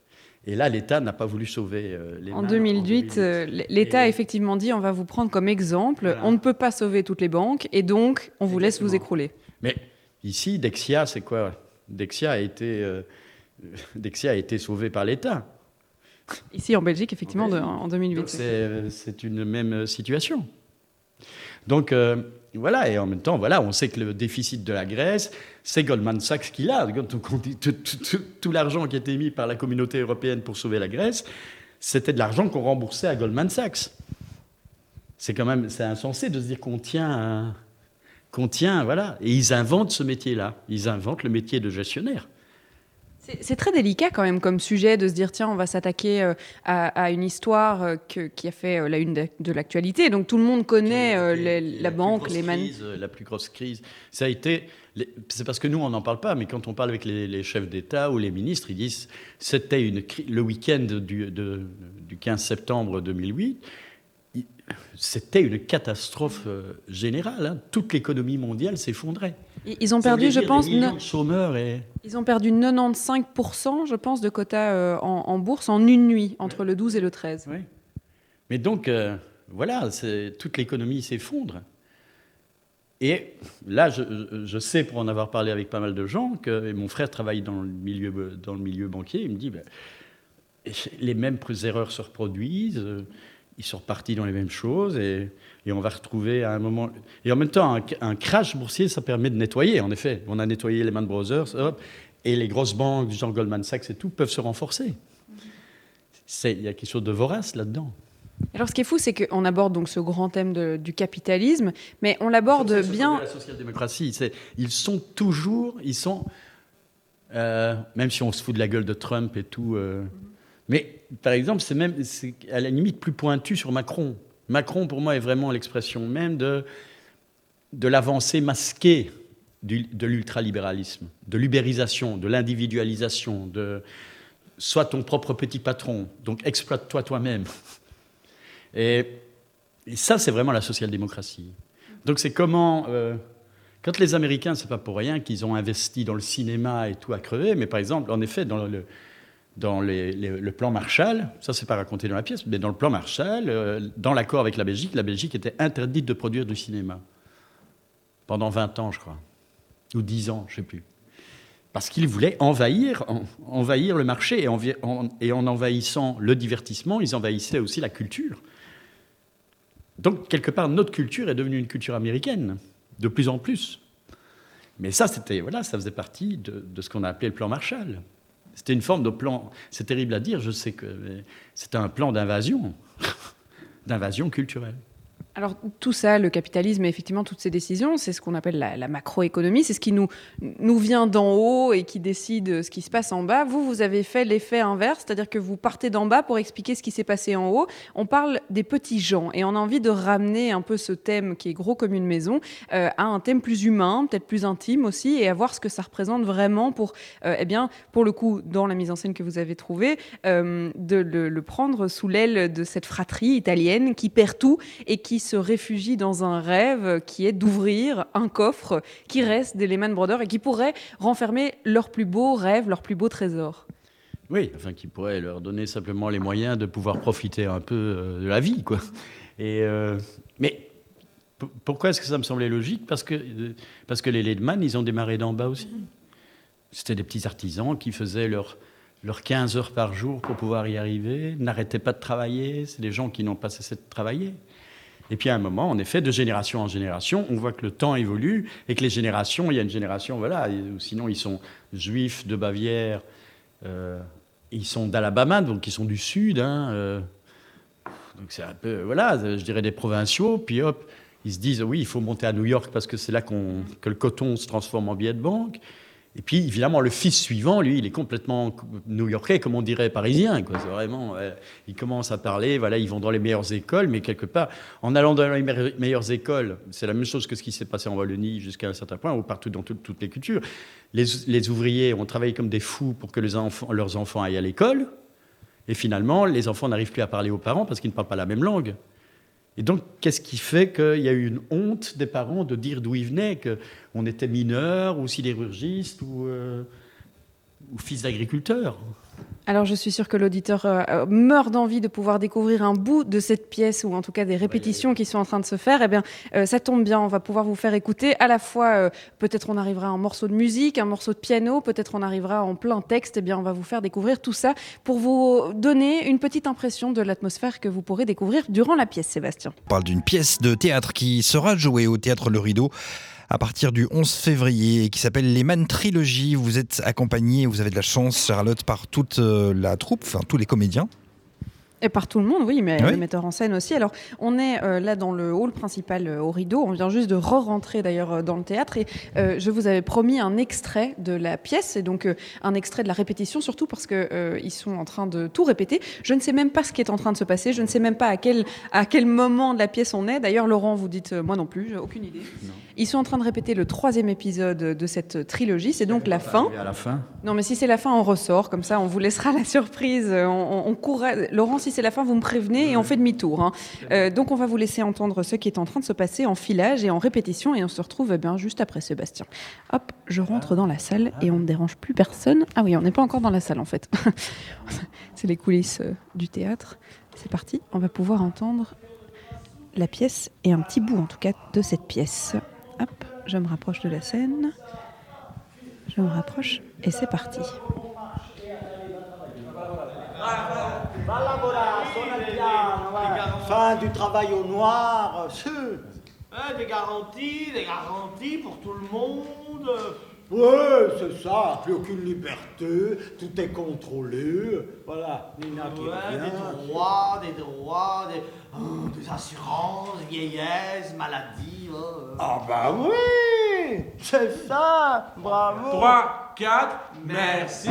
Et là, l'État n'a pas voulu sauver euh, Lehman. En 2008, euh, l'État a effectivement dit on va vous prendre comme exemple, on ne peut pas sauver toutes les banques et donc on vous laisse vous écrouler. Mais ici, Dexia, c'est quoi? Dexia a été, euh, Dexia a été sauvé par l'État. Ici en Belgique, effectivement, de- en 2008. Donc c'est c'est une même situation. Donc euh, voilà, et en même temps, voilà, on sait que le déficit de la Grèce, c'est Goldman Sachs qui l'a. Tout, l'argent qui a été mis par la communauté européenne pour sauver la Grèce, c'était de l'argent qu'on remboursait à Goldman Sachs. C'est quand même c'est insensé de se dire qu'on tient, qu'on tient, voilà. Et ils inventent ce métier-là. Ils inventent le métier de gestionnaire. C'est- très délicat quand même comme sujet de se dire tiens on va s'attaquer euh, à, à une histoire euh, que- qui a fait euh, la une de, de l'actualité donc tout le monde connaît les- la, banque les man... crise, la plus grosse crise, ça a été. C'est parce que nous, on n'en parle pas, mais quand on parle avec les, les chefs d'État ou les ministres, ils disent c'était une le week-end du, de- du 15 septembre 2008. il- C'était une catastrophe générale. hein. Toute l'économie mondiale s'effondrait. Ils- ont perdu je pense ne- chômeurs et ils ont perdu 95% je pense de quotas euh, en, en bourse en une nuit entre le 12 et le 13. Mais donc, euh, voilà, toute l'économie s'effondre. Et là, je, sais, pour en avoir parlé avec pas mal de gens, que mon frère travaille dans le milieu, dans le milieu banquier, il me dit, ben, les mêmes erreurs se reproduisent, euh, ils sont repartis dans les mêmes choses, et, et on va retrouver à un moment... Et en même temps, un, un crash boursier, ça permet de nettoyer, en effet. On a nettoyé les Man Brothers, hop, et les grosses banques, genre Goldman Sachs et tout, peuvent se renforcer. Il y a quelque chose de vorace là-dedans. Alors, ce qui est fou, c'est qu'on aborde donc ce grand thème de- du capitalisme, mais on l'aborde bien. La social-démocratie, ils sont toujours, ils sont, euh, même si on se fout de la gueule de Trump et tout, euh, mais par exemple, c'est même, à la limite plus pointu sur Macron. Macron, pour moi, est vraiment l'expression même de, de l'avancée masquée du- de l'ultralibéralisme, de l'ubérisation, de l'individualisation, de sois ton propre petit patron, donc exploite-toi toi-même. Et, ça, c'est vraiment la social-démocratie. Donc c'est comment... euh, quand les Américains, c'est pas pour rien qu'ils ont investi dans le cinéma et tout à crever, mais par exemple, en effet, dans le, dans les- le plan Marshall, ça c'est pas raconté dans la pièce, mais dans le plan Marshall, euh, dans l'accord avec la Belgique, la Belgique était interdite de produire du cinéma. Pendant 20 ans, je crois. Ou 10 ans, je sais plus. Parce qu'ils voulaient envahir, en- envahir le marché, et en, envahissant le divertissement, ils envahissaient aussi la culture. Donc, quelque part, notre culture est devenue une culture américaine, de plus en plus. Mais ça, c'était voilà, ça faisait partie de ce qu'on a appelé le plan Marshall. C'était une forme de plan. C'est terrible à dire, je sais que c'était un plan d'invasion, d'invasion culturelle. Alors tout ça, le capitalisme et effectivement toutes ces décisions, c'est ce qu'on appelle la, macroéconomie, c'est ce qui nous, nous vient d'en haut et qui décide ce qui se passe en bas. Vous, vous avez fait l'effet inverse, c'est-à-dire que vous partez d'en bas pour expliquer ce qui s'est passé en haut. On parle des petits gens et on a envie de ramener un peu ce thème qui est gros comme une maison euh, à un thème plus humain, peut-être plus intime aussi, et à voir ce que ça représente vraiment pour, euh, eh bien, pour le coup, dans la mise en scène que vous avez trouvée, euh, de le, le prendre sous l'aile de cette fratrie italienne qui perd tout et qui se réfugie dans un rêve qui est d'ouvrir un coffre qui reste des Lehman Brothers et qui pourrait renfermer leurs plus beaux rêves, leurs plus beaux trésors. Oui, enfin, qui pourrait leur donner simplement les moyens de pouvoir profiter un peu euh, de la vie, quoi. Et euh, mais pourquoi est-ce que ça me semblait logique? Parce que euh, parce que les Lehman, ils ont démarré d'en bas aussi. C'était des petits artisans qui faisaient leurs leurs 15 heures par jour pour pouvoir y arriver, n'arrêtaient pas de travailler. C'est des gens qui n'ont pas cessé de travailler. Et puis à un moment, en effet, de génération en génération, on voit que le temps évolue et que les générations, il y a une génération, voilà, sinon ils sont juifs de Bavière, euh, ils sont d'Alabama, donc ils sont du sud. hein, euh, donc c'est un peu, voilà, je dirais des provinciaux. Puis hop, ils se disent, oui, il faut monter à New York parce que c'est là qu'on, que le coton se transforme en billet de banque. Et puis évidemment, le fils suivant, lui, il est complètement new-yorkais, comme on dirait parisien. Vraiment, euh, il commence à parler, voilà, ils vont dans les meilleures écoles, mais quelque part, en allant dans les me- meilleures écoles, c'est la même chose que ce qui s'est passé en Wallonie jusqu'à un certain point, ou partout dans tout- toutes les cultures. Les, ouvriers ont travaillé comme des fous pour que leurs enfants aillent à l'école. Et finalement, les enfants n'arrivent plus à parler aux parents parce qu'ils ne parlent pas la même langue. Et donc, qu'est-ce qui fait qu'il y a eu une honte des parents de dire d'où ils venaient, qu'on était mineur ou sidérurgiste ou, euh, ou fils d'agriculteur? Alors je suis sûre que l'auditeur euh, euh, meurt d'envie de pouvoir découvrir un bout de cette pièce ou en tout cas des répétitions qui sont en train de se faire. Eh bien, euh, ça tombe bien, on va pouvoir vous faire écouter à la fois, euh, peut-être on arrivera à un morceau de musique, un morceau de piano, peut-être on arrivera en plein texte. Eh bien, on va vous faire découvrir tout ça pour vous donner une petite impression de l'atmosphère que vous pourrez découvrir durant la pièce, Sébastien. On parle d'une pièce de théâtre qui sera jouée au théâtre Le Rideau à partir du 11 février qui s'appelle Les Man Trilogy. Vous êtes accompagné, vous avez de la chance, Charlotte, par toute euh, la troupe, enfin tous les comédiens. Et par tout le monde, oui, mais Oui. le metteur en scène aussi. Alors, on est euh, là dans le hall principal euh, au rideau. On vient juste de re-rentrer d'ailleurs euh, dans le théâtre. Et euh, je vous avais promis un extrait de la pièce, et donc euh, un extrait de la répétition, surtout parce que euh, ils sont en train de tout répéter. Je ne sais même pas ce qui est en train de se passer. Je ne sais même pas à quel, à quel moment de la pièce on est. D'ailleurs, Laurent, vous dites, euh, moi non plus, j'ai aucune idée. Ils sont en train de répéter le troisième épisode de cette trilogie. C'est donc la fin. À la fin Non, mais si c'est la fin, on ressort. Comme ça, on vous laissera la surprise. On, on, on court. à- Laurent, si c'est la fin, vous me prévenez et on fait demi-tour. hein. Euh, donc, on va vous laisser entendre ce qui est en train de se passer en filage et en répétition. Et on se retrouve eh bien, juste après Sébastien. Hop, je rentre dans la salle et on ne dérange plus personne. Ah oui, on n'est pas encore dans la salle en fait. c'est les coulisses euh, du théâtre. C'est parti. On va pouvoir entendre la pièce et un petit bout en tout cas de cette pièce. Hop, je me rapproche de la scène. Je me rapproche et c'est parti. Fin du travail au noir. Ouais, des garanties, des garanties pour tout le monde. Ouais, c'est ça, plus aucune liberté, tout est contrôlé. Voilà, Nina qui Ouais, revient. des droits, des droits, des, oh, des assurances, vieillesse, maladie. oh. Ah bah oui, c'est ça, bravo. 3, 4, merci,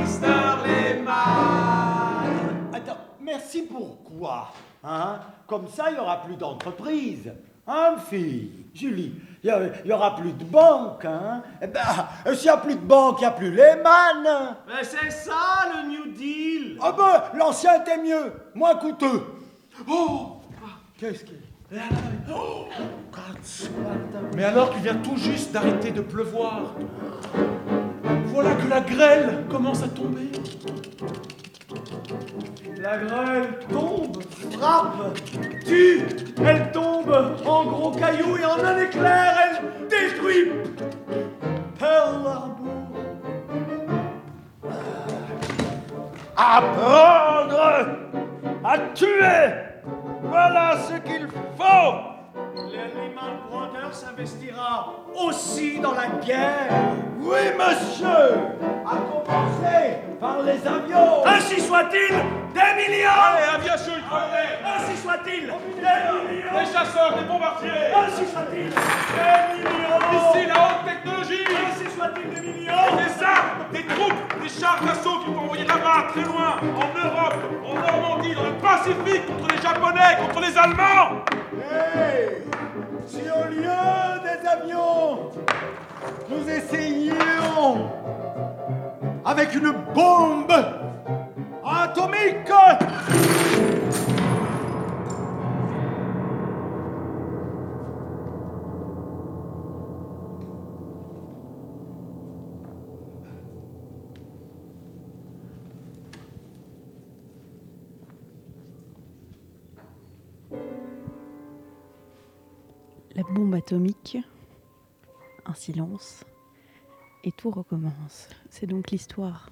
Mister Lehman. Attends, merci pourquoi hein? Comme ça, il n'y aura plus d'entreprise. Hein, fille? Julie, il n'y aura plus de banque. Hein? Eh ben, euh, s'il n'y a plus de banque, il n'y a plus les man. Mais c'est ça le New Deal. Ah ben, l'ancien était mieux, moins coûteux. Oh Qu'est-ce qu'il Oh, Mais alors qu'il vient tout juste d'arrêter de pleuvoir, voilà que la grêle commence à tomber. La grêle tombe, frappe, tue, elle tombe en gros cailloux et en un éclair, elle détruit Pearl Harbor. Apprendre à tuer Voilà ce qu'il faut les Lehman Brothers s'investira aussi dans la guerre. Oui, monsieur. À commencer par les avions. Ainsi soit-il, des millions. Allez, aviation ultramarine Ainsi soit-il, des millions. Des chasseurs, des bombardiers. Ainsi soit-il, des millions. Ici, la haute technologie Ainsi soit-il, des millions. Des armes, des troupes, des chars d'assaut qui vont envoyer là-bas, très loin, en Europe, en Normandie, dans le Pacifique, contre les Japonais, contre les Allemands Si au lieu des avions, nous essayions avec une bombe atomique bombe atomique, un silence, et tout recommence. C'est donc l'histoire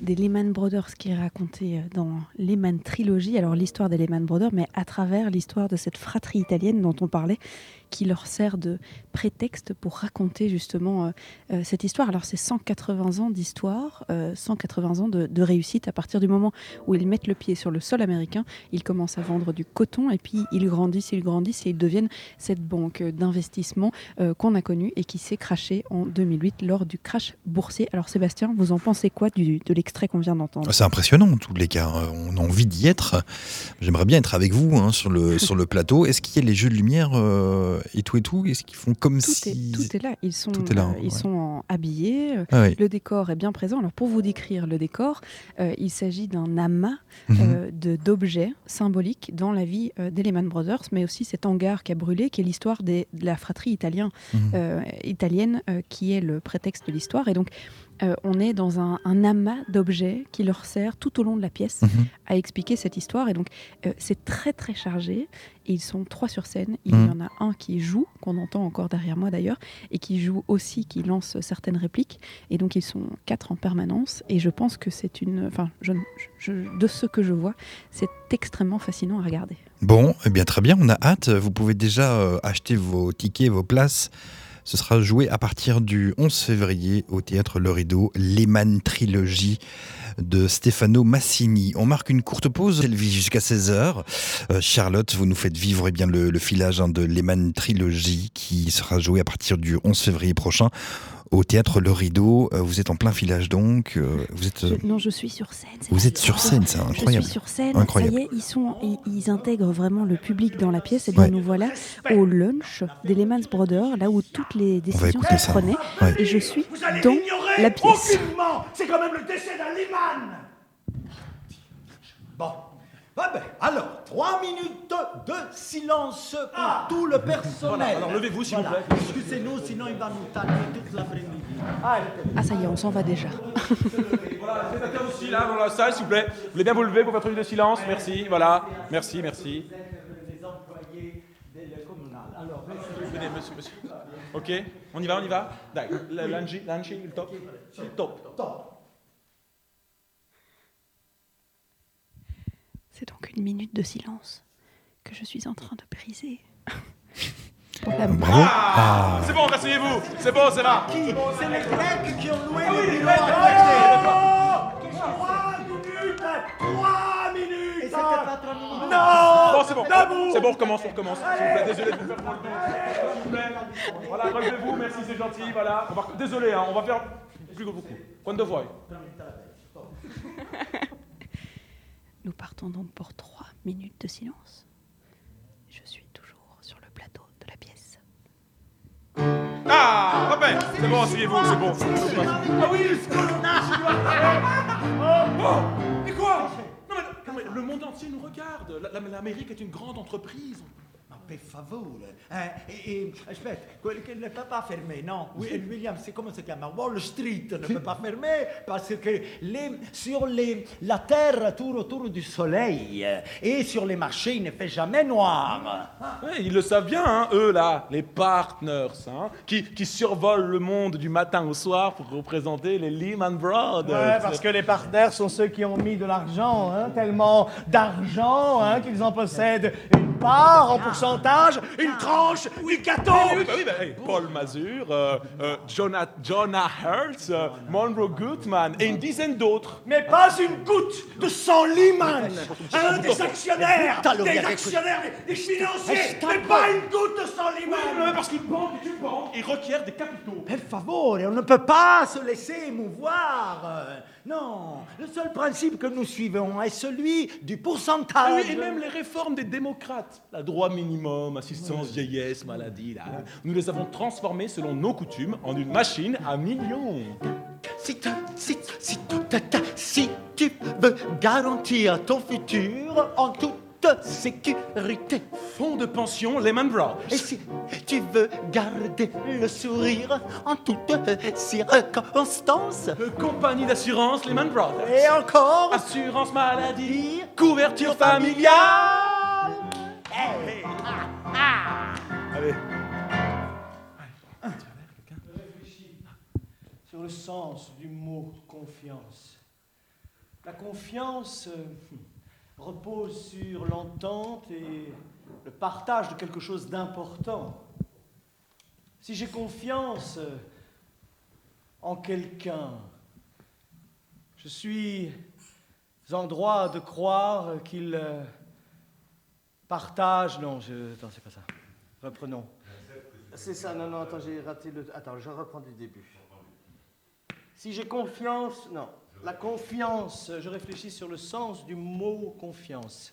des Lehman Brothers qui est racontée euh, dans Lehman Trilogy. Alors l'histoire des Lehman Brothers, mais à travers l'histoire de cette fratrie italienne dont on parlait, qui leur sert de prétexte pour raconter justement euh, euh, cette histoire. Alors c'est 180 ans d'histoire, euh, 180 ans de, réussite. À partir du moment où ils mettent le pied sur le sol américain, ils commencent à vendre du coton et puis ils grandissent, ils grandissent et ils deviennent cette banque d'investissement euh, qu'on a connue et qui s'est crashée en 2008 lors du crash boursier. Alors Sébastien, vous en pensez quoi du- de l'extrait qu'on vient d'entendre? C'est impressionnant en tous les cas. On a envie d'y être. J'aimerais bien être avec vous hein, sur, le, sur le plateau. Est-ce qu'il y a les jeux de lumière euh, et tout et tout Est-ce qu'ils font comme tout si. est, tout est là. Ils sont, Tout est là, euh, ils ouais. sont en- habillés. euh, Ah oui. Le décor est bien présent. Alors pour vous décrire le décor, euh, il s'agit d'un amas Mhm. euh, de- d'objets symboliques dans la vie euh, des Lehman Brothers, mais aussi cet hangar qui a brûlé, qui est l'histoire de la fratrie italien, Mhm. euh, italienne, euh, qui est le prétexte de l'histoire. Et donc euh, on est dans un, un amas d'objets qui leur sert tout au long de la pièce Mhm. à expliquer cette histoire. Et donc, euh, c'est très très chargé. Et ils sont trois sur scène. Il Mhm. y en a un qui joue, qu'on entend encore derrière moi d'ailleurs, et qui joue aussi, qui lance certaines répliques. Et donc, ils sont quatre en permanence. Et je pense que c'est une. Enfin, je, je- de ce que je vois, c'est extrêmement fascinant à regarder. Bon, eh bien très bien, on a hâte. Vous pouvez déjà euh, acheter vos tickets, vos places. Ce sera joué à partir du 11 février au théâtre Le Rideau, Lehman Trilogy de Stefano Massini. On marque une courte pause, elle vit jusqu'à 16h. Charlotte, vous nous faites vivre eh bien, le, filage hein, de Lehman Trilogy qui sera joué à partir du 11 février prochain au théâtre Le Rideau. Euh, Vous êtes en plein filage donc. euh, Vous êtes, euh, Je- non, je suis sur scène. vous êtes sur scène, c'est incroyable. Je suis sur scène. Incroyable. Ça y est, ils, sont, ils, ils intègrent vraiment le public dans la pièce. Et bien Ouais. nous voilà au lunch des Lehman Brothers, là où toutes les décisions se ça. prenaient. Ouais. Et je suis Vous allez dans la pièce. aucunement C'est quand même le décès d'un Bon. Ah ben, alors, trois minutes de silence pour tout le personnel. Voilà, alors levez-vous, s'il vous plaît. Excusez-nous, sinon il va nous tanner toute l'après-midi. Ah, ça y est, on s'en va déjà. Voilà, les aussi, là, dans la salle, s'il vous plaît. Vous voulez bien vous lever pour votre minute de silence? Merci, voilà. Merci, merci. Venez, monsieur, monsieur. Ok, on y va, on y va? Dai, l- Lanci, lanci, il top. Top. C'est donc une minute de silence que je suis en train de briser. La Bravo. Ah, C'est bon, rasseyez-vous. C'est bon, ça va. qui? C'est les Grecs qui ont loué Ah les Grecs. Trois minutes Trois minutes Et c'était pas trois minutes. Non Bon, c'est bon. Debout C'est bon, on recommence, on recommence. S'il vous plaît, désolé de vous faire prendre le dos. S'il vous plaît. Voilà, relevez-vous, merci, c'est gentil. Voilà. On va... Désolé, hein, on va faire plus beaucoup. Quando vuoi Nous partons donc pour trois minutes de silence. Je suis toujours sur le plateau de la pièce. Ah, c'est bon, asseyez-vous, c'est bon. Ah oui, le scolonnage Oh, mais quoi? Non mais, non, mais le monde entier nous regarde. La- la- L'Amérique est une grande entreprise. Per favore. Eh, e, e, aspetta, quello che ne peut pas fermer, et William, c'est comment ça se chiama? Wall Street ne peut pas fermer parce que les, sur les, la Terre tourne autour du Soleil et sur les marchés, il ne fait jamais noir. Ouais, ils le savent bien, hein, eux là, les partners, hein, qui, qui survolent le monde du matin au soir pour représenter les Lehman Brothers. Ouais, parce que les partenaires sont ceux qui ont mis de l'argent, hein, tellement d'argent hein, qu'ils en possèdent une part en pourcentage une tranche du gâteau. Oui, oui, bah, hey, Paul Mazur, euh, euh, Jonah, Jonah Hertz, euh, Monroe Goodman et une dizaine d'autres. Mais pas une goutte de sang Lehman hein, Des actionnaires Des actionnaires, des, financiers. Mais pas une goutte de sang Lehman Oui, parce qu'une banque est une banque et requiert des capitaux. Per favore, on ne peut pas se laisser émouvoir. Non, le seul principe que nous suivons est celui du Ah pourcentage. oui, et même les réformes des démocrates, la droit minimum, assistance vieillesse, maladie, là, nous les avons transformées selon nos coutumes en une machine à millions. Si, tu- si, si, tu- si veux garantir ton futur en sécurité, Fonds de pension Lehman Brothers. et si tu veux garder le sourire en toutes circonstances, Euh, Compagnie d'assurance Lehman Brothers. et encore, Assurance maladie, couverture familiale. Allez. sur le sens du mot confiance. La confiance euh, repose sur l'entente et le partage de quelque chose d'important. Si j'ai confiance en quelqu'un, je suis en droit de croire qu'il partage. Non, je... attends, c'est pas ça. Reprenons. C'est ça, non, non, attends, j'ai raté le. Attends, je reprends du début. Si j'ai confiance, non. La confiance, je réfléchis sur le sens du mot confiance.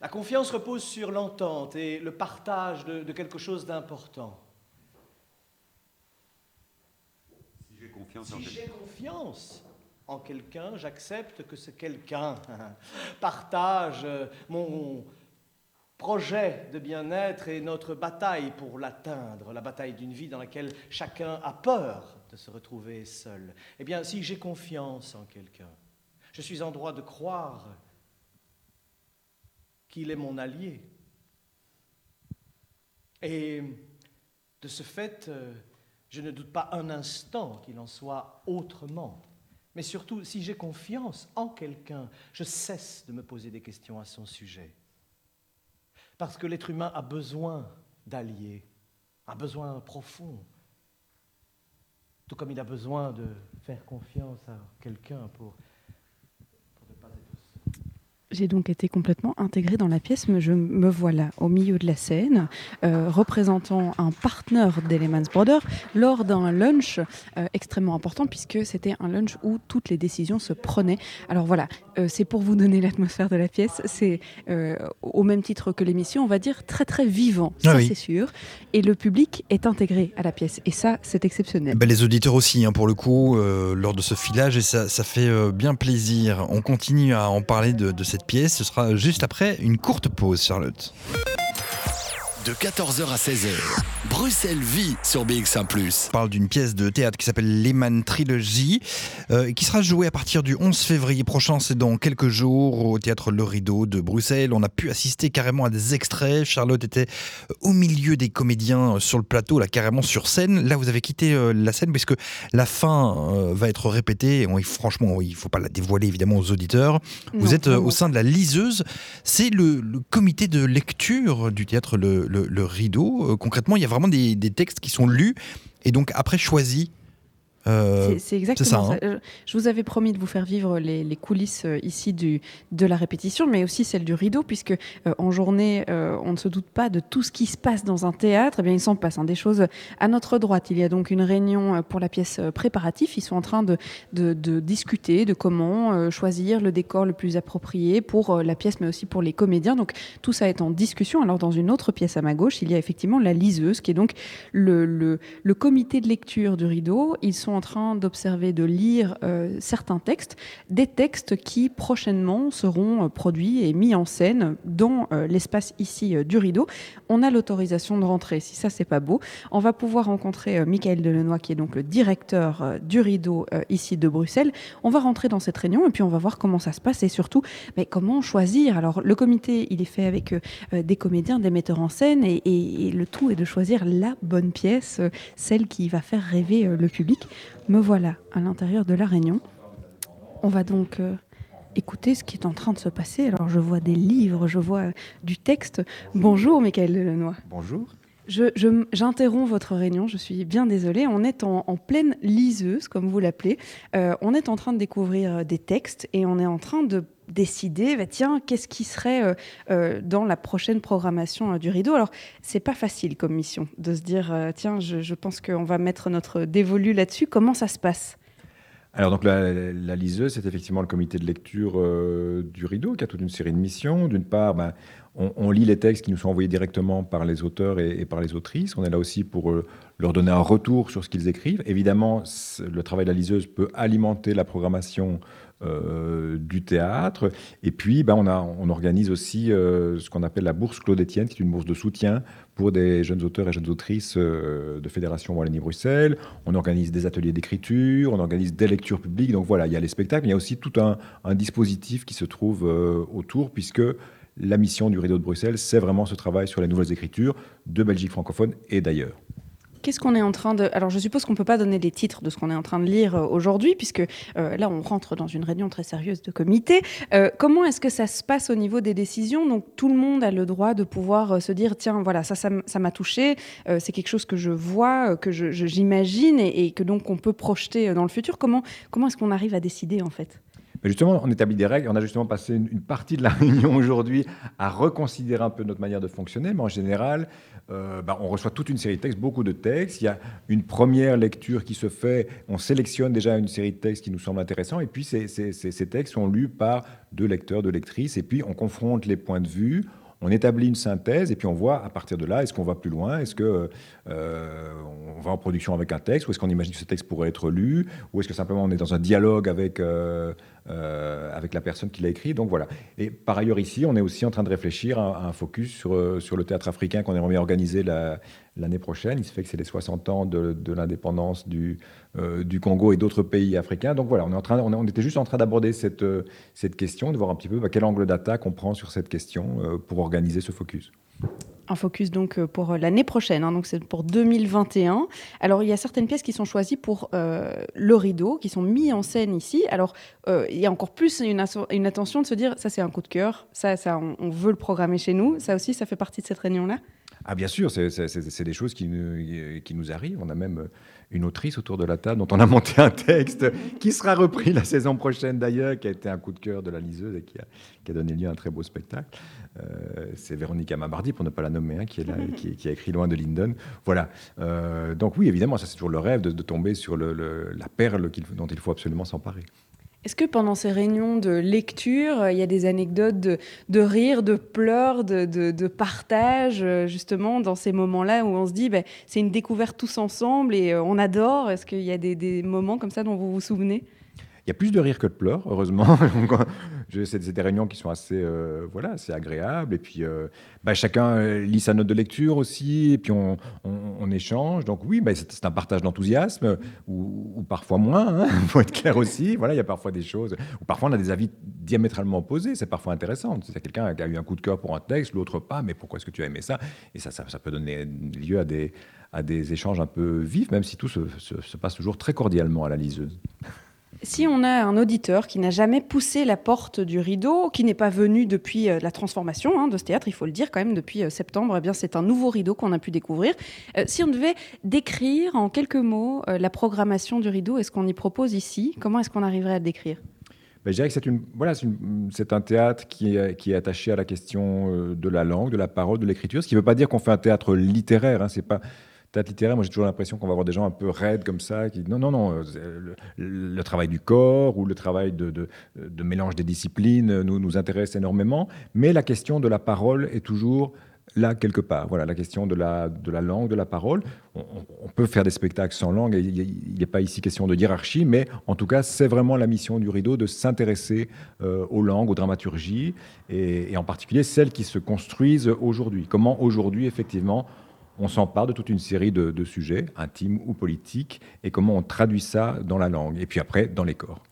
La confiance repose sur l'entente et le partage de, de quelque chose d'important. Si j'ai confiance en Si quelqu'un. j'ai confiance en quelqu'un, j'accepte que ce quelqu'un partage euh, mon projet de bien-être et notre bataille pour l'atteindre, la bataille d'une vie dans laquelle chacun a peur de se retrouver seul. Eh bien, si j'ai confiance en quelqu'un, je suis en droit de croire qu'il est mon allié. Et de ce fait, euh, je ne doute pas un instant qu'il en soit autrement. Mais surtout, si j'ai confiance en quelqu'un, je cesse de me poser des questions à son sujet. Parce que l'être humain a besoin d'alliés, a besoin profond. Tout comme il a besoin de faire confiance à quelqu'un pour, J'ai donc été complètement intégrée dans la pièce, mais je me voilà au milieu de la scène, euh, représentant un partenaire d'Elemans Brothers lors d'un lunch euh, extrêmement important, puisque c'était un lunch où toutes les décisions se prenaient. Alors voilà, euh, c'est pour vous donner l'atmosphère de la pièce, c'est au même titre que l'émission, on va dire très très vivant, ça Ah oui. c'est sûr, et le public est intégré à la pièce, et ça c'est exceptionnel. Bah, les auditeurs aussi, hein, pour le coup, lors de ce filage, et ça, ça fait bien plaisir. On continue à en parler de, de cette pièce. Ce sera juste après une courte pause, Charlotte. De 14h à 16h, Bruxelles vit sur BX1 On parle d'une pièce de théâtre qui s'appelle Lehman Trilogy, euh, et qui sera jouée à partir du 11 février prochain. C'est dans quelques jours au théâtre Le Rideau de Bruxelles. On a pu assister carrément à des extraits. Charlotte était euh, au milieu des comédiens euh, sur le plateau, là carrément sur scène. Là, vous avez quitté euh, la scène puisque la fin euh, va être répétée. Et on- franchement, il ne faut pas la dévoiler évidemment aux auditeurs. Vous êtes euh, au sein de la liseuse. C'est le, le comité de lecture du théâtre Le, Le- Rideau. Euh, concrètement, il y a vraiment des textes qui sont lus et donc après choisis. Euh, C'est- exactement ça, ça. hein. Je vous avais promis de vous faire vivre les, les coulisses euh, ici du, de la répétition, mais aussi celles du rideau, puisque euh, en journée, on ne se doute pas de tout ce qui se passe dans un théâtre. Eh bien, il s'en passe hein, des choses à notre droite. Il y a donc une réunion pour la pièce préparatif. Ils sont en train de, de, de discuter de comment choisir le décor le plus approprié pour la pièce, mais aussi pour les comédiens. Donc tout ça est en discussion. Alors dans une autre pièce à ma gauche, il y a effectivement la liseuse, qui est donc le, le, le comité de lecture du rideau. Ils sont en train d'observer, de lire euh, certains textes, des textes qui prochainement seront euh, produits et mis en scène dans euh, l'espace ici du rideau. On a l'autorisation de rentrer, si ça c'est pas beau. On va pouvoir rencontrer Michael Delenoy, qui est donc le directeur du rideau ici de Bruxelles. On va rentrer dans cette réunion et puis on va voir comment ça se passe et surtout mais comment choisir? Alors le comité, il est fait avec des comédiens, des metteurs en scène et, le tout est de choisir la bonne pièce, celle qui va faire rêver le public. Me voilà à l'intérieur de la réunion. On va donc euh, écouter ce qui est en train de se passer. Alors je vois des livres, je vois du texte. Bonjour Michael Delanoy. Bonjour. J'interromps votre réunion, je suis bien désolée. On est en, en pleine liseuse, comme vous l'appelez. Euh, on est en train de découvrir des textes et on est en train de décider, bah, tiens, qu'est-ce qui serait euh, euh, dans la prochaine programmation euh, du rideau? Alors, c'est pas facile comme mission de se dire, tiens, je, pense qu'on va mettre notre dévolu là-dessus. Comment ça se passe? Alors donc la, liseuse, c'est effectivement le comité de lecture du Rideau qui a toute une série de missions. D'une part, ben, on, lit les textes qui nous sont envoyés directement par les auteurs et, par les autrices. On est là aussi pour leur donner un retour sur ce qu'ils écrivent. Évidemment, le travail de la liseuse peut alimenter la programmation euh, du théâtre. Et puis, ben, on, a, on organise aussi euh, ce qu'on appelle la bourse Claude Etienne, qui est une bourse de soutien pour des jeunes auteurs et jeunes autrices euh, de Fédération Wallonie-Bruxelles. On organise des ateliers d'écriture, on organise des lectures publiques. Donc voilà, il y a les spectacles, mais il y a aussi tout un, un dispositif qui se trouve autour, puisque la mission du Rideau de Bruxelles, c'est vraiment ce travail sur les nouvelles écritures de Belgique francophone et d'ailleurs. Qu'est-ce qu'on est en train de... Alors, je suppose qu'on ne peut pas donner les titres de ce qu'on est en train de lire euh, aujourd'hui, puisque euh, là, on rentre dans une réunion très sérieuse de comité. Euh, comment est-ce que ça se passe au niveau des décisions? Donc, tout le monde a le droit de pouvoir se dire, tiens, voilà, ça, ça m'a touché, c'est quelque chose que je vois, que je- je- j'imagine, et, et que donc on peut projeter dans le futur. Comment, comment est-ce qu'on arrive à décider, en fait? Mais justement, on établit des règles. On a justement passé une, partie de la réunion aujourd'hui à reconsidérer un peu notre manière de fonctionner. Mais en général, euh, bah, on reçoit toute une série de textes, beaucoup de textes. Il y a une première lecture qui se fait. On sélectionne déjà une série de textes qui nous semblent intéressants. Et puis, ces, textes sont lus par deux lecteurs, deux lectrices. Et puis, on confronte les points de vue. On établit une synthèse et puis on voit à partir de là, est-ce qu'on va plus loin? Est-ce que euh, va en production avec un texte? Ou est-ce qu'on imagine que ce texte pourrait être lu? Ou est-ce que simplement on est dans un dialogue avec, euh, euh, avec la personne qui l'a écrit Donc voilà. Et par ailleurs ici, on est aussi en train de réfléchir à, un focus sur, euh, sur le théâtre africain qu'on aimerait organiser la- l'année prochaine. Il se fait que c'est les 60 ans de, l'indépendance du, euh, du Congo et d'autres pays africains. Donc voilà, on, est en train, on, était juste en train d'aborder cette, cette question, de voir un petit peu bah, quel angle d'attaque on prend sur cette question pour organiser ce focus. Un focus donc euh, pour euh, l'année prochaine, hein, donc c'est pour 2021. Alors il y a certaines pièces qui sont choisies pour euh, le rideau, qui sont mises en scène ici. Alors il y a encore plus une, une attention de se dire ça c'est un coup de cœur, ça, ça on, veut le programmer chez nous. Ça aussi ça fait partie de cette réunion-là. Ah bien sûr, c'est- des choses qui qui nous arrivent. On a même une autrice autour de la table dont on a monté un texte qui sera repris la saison prochaine d'ailleurs, qui a été un coup de cœur de la liseuse et qui a, qui a donné lieu à un très beau spectacle. Euh, c'est Véronique Amabardi, pour ne pas la nommer, hein, qui, est là, qui, qui a écrit Loin de Linden. Voilà. Euh, donc oui, évidemment, ça c'est toujours le rêve de, de tomber sur le- le- la perle qu'il- dont il faut absolument s'emparer. Est-ce que pendant ces réunions de lecture, euh, il y a des anecdotes de, rire, de pleurs, de, partage, euh, justement, dans ces moments-là où on se dit, ben, c'est une découverte tous ensemble et euh, on adore? Est-ce qu'il y a des moments comme ça dont vous vous souvenez? Il y a plus de rire que de pleurs, heureusement. C'est des réunions qui sont assez, euh, voilà, assez agréables. Et puis, euh, bah, chacun euh, lit sa note de lecture aussi. Et puis, on, échange. Donc, oui, bah, c'est un partage d'enthousiasme, ou, parfois moins. Il faut être clair aussi. Voilà, il y a parfois des choses. Ou parfois, on a des avis diamétralement opposés. C'est parfois intéressant. C'est quelqu'un qui a eu un coup de cœur pour un texte, l'autre pas. Mais pourquoi est-ce que tu as aimé ça? Et ça, ça, peut donner lieu à des, échanges un peu vifs, même si tout se passe toujours très cordialement à la liseuse. Si on a un auditeur qui n'a jamais poussé la porte du rideau, qui n'est pas venu depuis euh, la transformation hein, de ce théâtre, il faut le dire quand même, depuis euh, septembre, eh bien c'est un nouveau rideau qu'on a pu découvrir. Euh, si on devait décrire en quelques mots la programmation du rideau, est-ce qu'on y propose ici? Comment est-ce qu'on arriverait à le décrire? Ben, je dirais que c'est un théâtre qui est, attaché à la question de la langue, de la parole, de l'écriture. Ce qui ne veut pas dire qu'on fait un théâtre littéraire. Hein, c'est pas théâtre littéraire. Moi, j'ai toujours l'impression qu'on va avoir des gens un peu raides comme ça. Qui, non, non, non. euh, Le, travail du corps ou le travail de, mélange des disciplines euh, nous, intéresse énormément. Mais la question de la parole est toujours là quelque part. Voilà, la question de la, langue, de la parole. On, peut faire des spectacles sans langue, il n'est pas ici question de hiérarchie, mais en tout cas, c'est vraiment la mission du rideau de s'intéresser euh, aux langues, aux dramaturgies, et, et en particulier celles qui se construisent aujourd'hui. Comment aujourd'hui, effectivement, on s'empare de toute une série de, sujets, intimes ou politiques, et comment on traduit ça dans la langue, et puis après, dans les corps.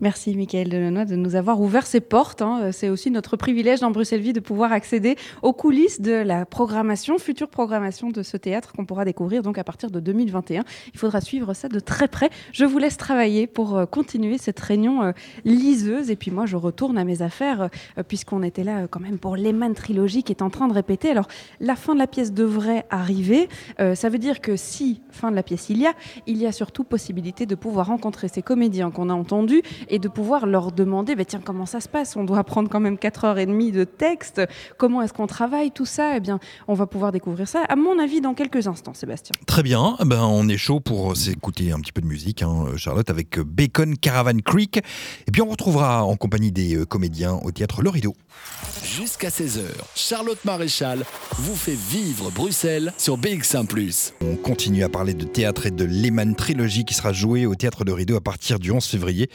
Merci Michael Delanois de nous avoir ouvert ses portes. hein. C'est aussi notre privilège dans Bruxelles Vie de pouvoir accéder aux coulisses de la programmation, future programmation de ce théâtre qu'on pourra découvrir donc à partir de 2021. Il faudra suivre ça de très près. Je vous laisse travailler pour euh, continuer cette réunion euh, liseuse et puis moi je retourne à mes affaires euh, puisqu'on était là euh, quand même pour l'Eman trilogie qui est en train de répéter. Alors la fin de la pièce devrait arriver. Euh, ça veut dire que si fin de la pièce il y a, il y a surtout possibilité de pouvoir rencontrer ces comédiens qu'on a entendus et de pouvoir leur demander, bah, tiens, comment ça se passe? On doit apprendre quand même 4h30 de texte. Comment est-ce qu'on travaille tout ça? Eh bien, on va pouvoir découvrir ça, à mon avis, dans quelques instants, Sébastien. Très bien, ben on est chaud pour s'écouter un petit peu de musique, hein, Charlotte, avec Bacon Caravan Creek. Et puis on retrouvera en compagnie des euh, comédiens au théâtre Le Rideau. Jusqu'à 16h, Charlotte Maréchal vous fait vivre Bruxelles sur BX1 ⁇ On continue à parler de théâtre et de Lehman Trilogy qui sera jouée au théâtre Le Rideau à partir du 11 février.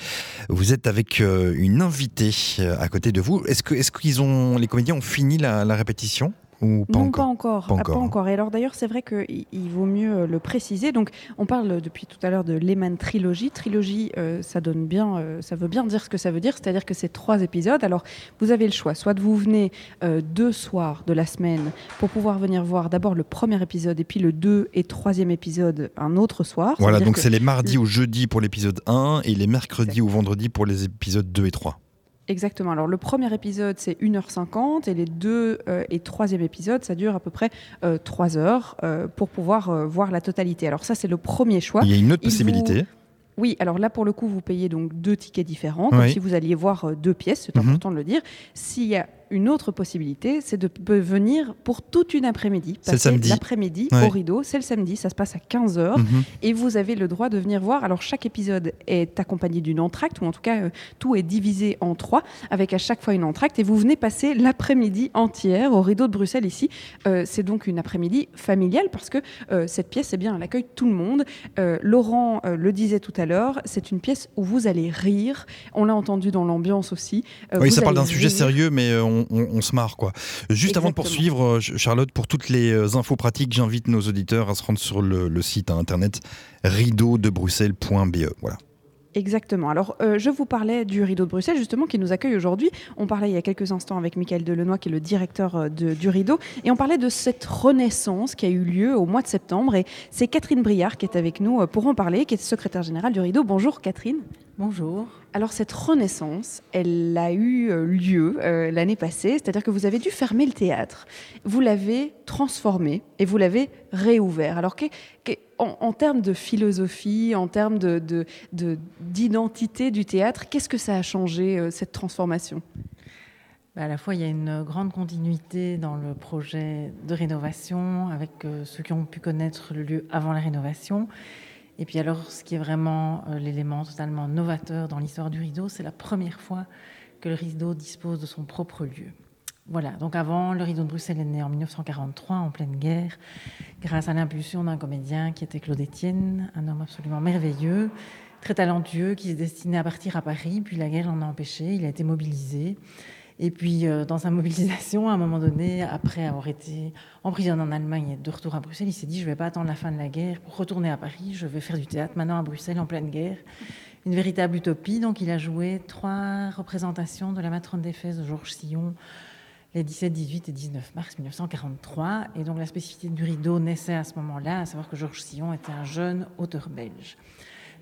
Vous êtes avec euh, une invitée euh, à côté de vous. Est-ce que les comédiens ont fini la répétition? Ou pas non, encore pas encore. Pas Ah, encore, pas hein. encore. Et alors d'ailleurs, c'est vrai qu'il il vaut mieux euh, le préciser. Donc, on parle depuis tout à l'heure de Lehman Trilogy. Trilogie, euh, ça donne bien, euh, ça veut bien dire ce que ça veut dire, c'est-à-dire que c'est trois épisodes. Alors, vous avez le choix. Soit de vous venez euh, deux soirs de la semaine pour pouvoir venir voir d'abord le premier épisode et puis le deux et troisième épisode un autre soir. Voilà, donc c'est les mardis ou jeudis pour l'épisode 1 et les mercredis ou vendredis pour les épisodes 2 et 3. Exactement. Alors le premier épisode, c'est 1h50 et les deux euh, et troisième épisode, ça dure à peu près euh, 3 heures euh, pour pouvoir euh, voir la totalité. Alors ça, c'est le premier choix. Il y a une autre Il vous- possibilité. Oui, alors là, pour le coup, vous payez donc deux tickets différents, comme Oui. si vous alliez voir deux pièces, c'est Mhm. important de le dire. S'il y a une autre possibilité, c'est de venir pour toute une après-midi. C'est samedi. L'après-midi Ouais. au rideau, c'est le samedi, ça se passe à 15h. Mhm. Et vous avez le droit de venir voir. Alors, chaque épisode est accompagné d'une entracte, ou en tout cas, euh, tout est divisé en trois, avec à chaque fois une entracte. Et vous venez passer l'après-midi entière au rideau de Bruxelles ici. Euh, c'est donc une après-midi familiale, parce que euh, cette pièce, eh bien, elle accueille tout le monde. Laurent le disait tout à l'heure, c'est une pièce où vous allez rire. On l'a entendu dans l'ambiance aussi. Oui, ça parle d'un sujet sérieux, mais euh, on, on- on se marre. quoi. Juste avant de poursuivre, euh, Ch- Charlotte, pour toutes les euh, infos pratiques, j'invite nos auditeurs à se rendre sur le, le site hein, internet rideaudebruxelles.be. Voilà. Exactement. Alors, euh, je vous parlais du Rideau de Bruxelles, justement, qui nous accueille aujourd'hui. On parlait il y a quelques instants avec Michael Delenoy, qui est le directeur de- du Rideau, et on parlait de cette renaissance qui a eu lieu au mois de septembre. Et c'est Catherine Briard qui est avec nous pour en parler, qui est secrétaire générale du Rideau. Bonjour Catherine. Bonjour. Alors, cette renaissance, elle a eu euh, lieu euh, l'année passée, c'est-à-dire que vous avez dû fermer le théâtre. Vous l'avez transformé et vous l'avez réouvert. Alors, que- que- en, en termes de philosophie, en termes de- de- de- d'identité du théâtre, qu'est-ce que ça a changé, euh, cette transformation? Bah, à la fois, il y a une grande continuité dans le projet de rénovation avec euh, ceux qui ont pu connaître le lieu avant la rénovation. Et puis alors, ce qui est vraiment euh, l'élément totalement novateur dans l'histoire du rideau, c'est la première fois que le rideau dispose de son propre lieu. Voilà, donc avant, le rideau de Bruxelles est né en 1943, en pleine guerre, grâce à l'impulsion d'un comédien qui était Claude Etienne, un homme absolument merveilleux, très talentueux, qui se destinait à partir à Paris, puis la guerre l'en a empêché, il a été mobilisé. Et puis, euh, dans sa mobilisation, à un moment donné, après avoir été emprisonné en Allemagne et de retour à Bruxelles, il s'est dit, je ne vais pas attendre la fin de la guerre pour retourner à Paris, je vais faire du théâtre maintenant à Bruxelles en pleine guerre. Une véritable utopie. Donc, il a joué trois représentations de la matrone d'Éphèse de Georges Sillon les 17, 18 et 19 mars 1943. Et donc la spécificité du rideau naissait à ce moment-là, à savoir que Georges Sillon était un jeune auteur belge.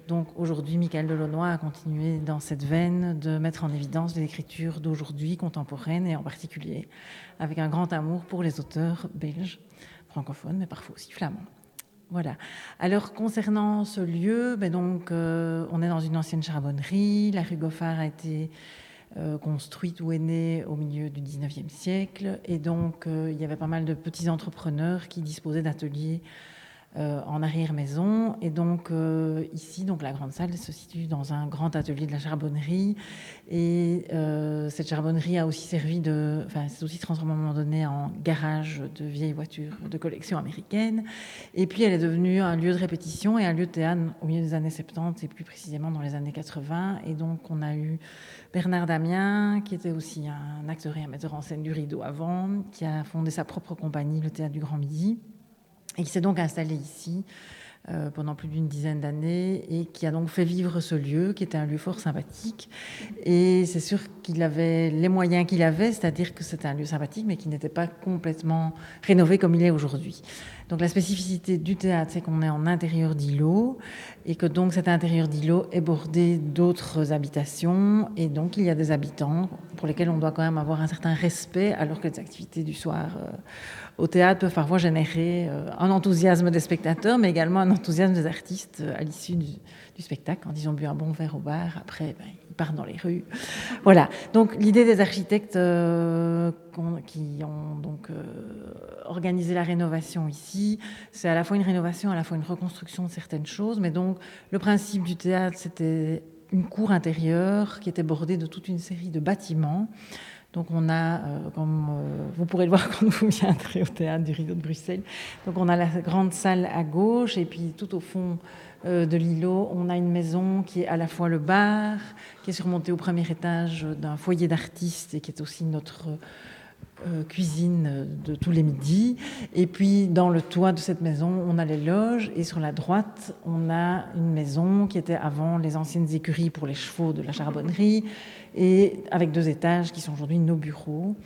Donc aujourd'hui, Michael Delaunoy a continué dans cette veine de mettre en évidence les écritures d'aujourd'hui, contemporaines, et en particulier avec un grand amour pour les auteurs belges, francophones, mais parfois aussi flamands. Voilà. Alors concernant ce lieu, ben donc euh, on est dans une ancienne charbonnerie. La rue Goffard a été euh, construite ou est née au milieu du 19e siècle, et donc euh, il y avait pas mal de petits entrepreneurs qui disposaient d'ateliers euh, en arrière-maison. Et donc euh, ici, donc la grande salle se situe dans un grand atelier de la charbonnerie. Et euh, cette charbonnerie a aussi servi de, enfin, c'est aussi transformé à un moment donné en garage de vieilles voitures de collection américaine. Et puis elle est devenue un lieu de répétition et un lieu de théâtre au milieu des années 70 et plus précisément dans les années 80. Et donc on a eu Bernard Damien, qui était aussi un acteur et un metteur en scène du rideau avant, qui a fondé sa propre compagnie, le Théâtre du Grand Midi, et s'est donc installé ici euh, pendant plus d'une dizaine d'années et qui a donc fait vivre ce lieu, qui était un lieu fort sympathique. Et c'est sûr qu'il avait les moyens qu'il avait, c'est-à-dire que c'était un lieu sympathique, mais qui n'était pas complètement rénové comme il est aujourd'hui. Donc la spécificité du théâtre, c'est qu'on est en intérieur d'îlot et que donc cet intérieur d'îlot est bordé d'autres habitations. Et donc il y a des habitants pour lesquels on doit quand même avoir un certain respect alors que les activités du soir euh, au théâtre peuvent parfois générer euh, un enthousiasme des spectateurs mais également un enthousiasme des artistes euh, à l'issue du, du spectacle quand ils ont bu un bon verre au bar après ben, ils partent dans les rues. Voilà. Donc l'idée des architectes euh, qui ont donc euh, organisé la rénovation ici c'est à la fois une rénovation à la fois une reconstruction de certaines choses mais donc le principe du théâtre c'était une cour intérieure qui était bordée de toute une série de bâtiments. Donc on a, euh, comme vous pourrez le voir quand vous viendrez au théâtre du Rideau de Bruxelles, donc on a la grande salle à gauche et puis tout au fond de l'îlot, on a une maison qui est à la fois le bar, qui est surmontée au premier étage d'un foyer d'artistes et qui est aussi notre euh, cuisine de tous les midis. Et puis dans le toit de cette maison, on a les loges et sur la droite, on a une maison qui était avant les anciennes écuries pour les chevaux de la charbonnerie et avec deux étages qui sont aujourd'hui nos bureaux.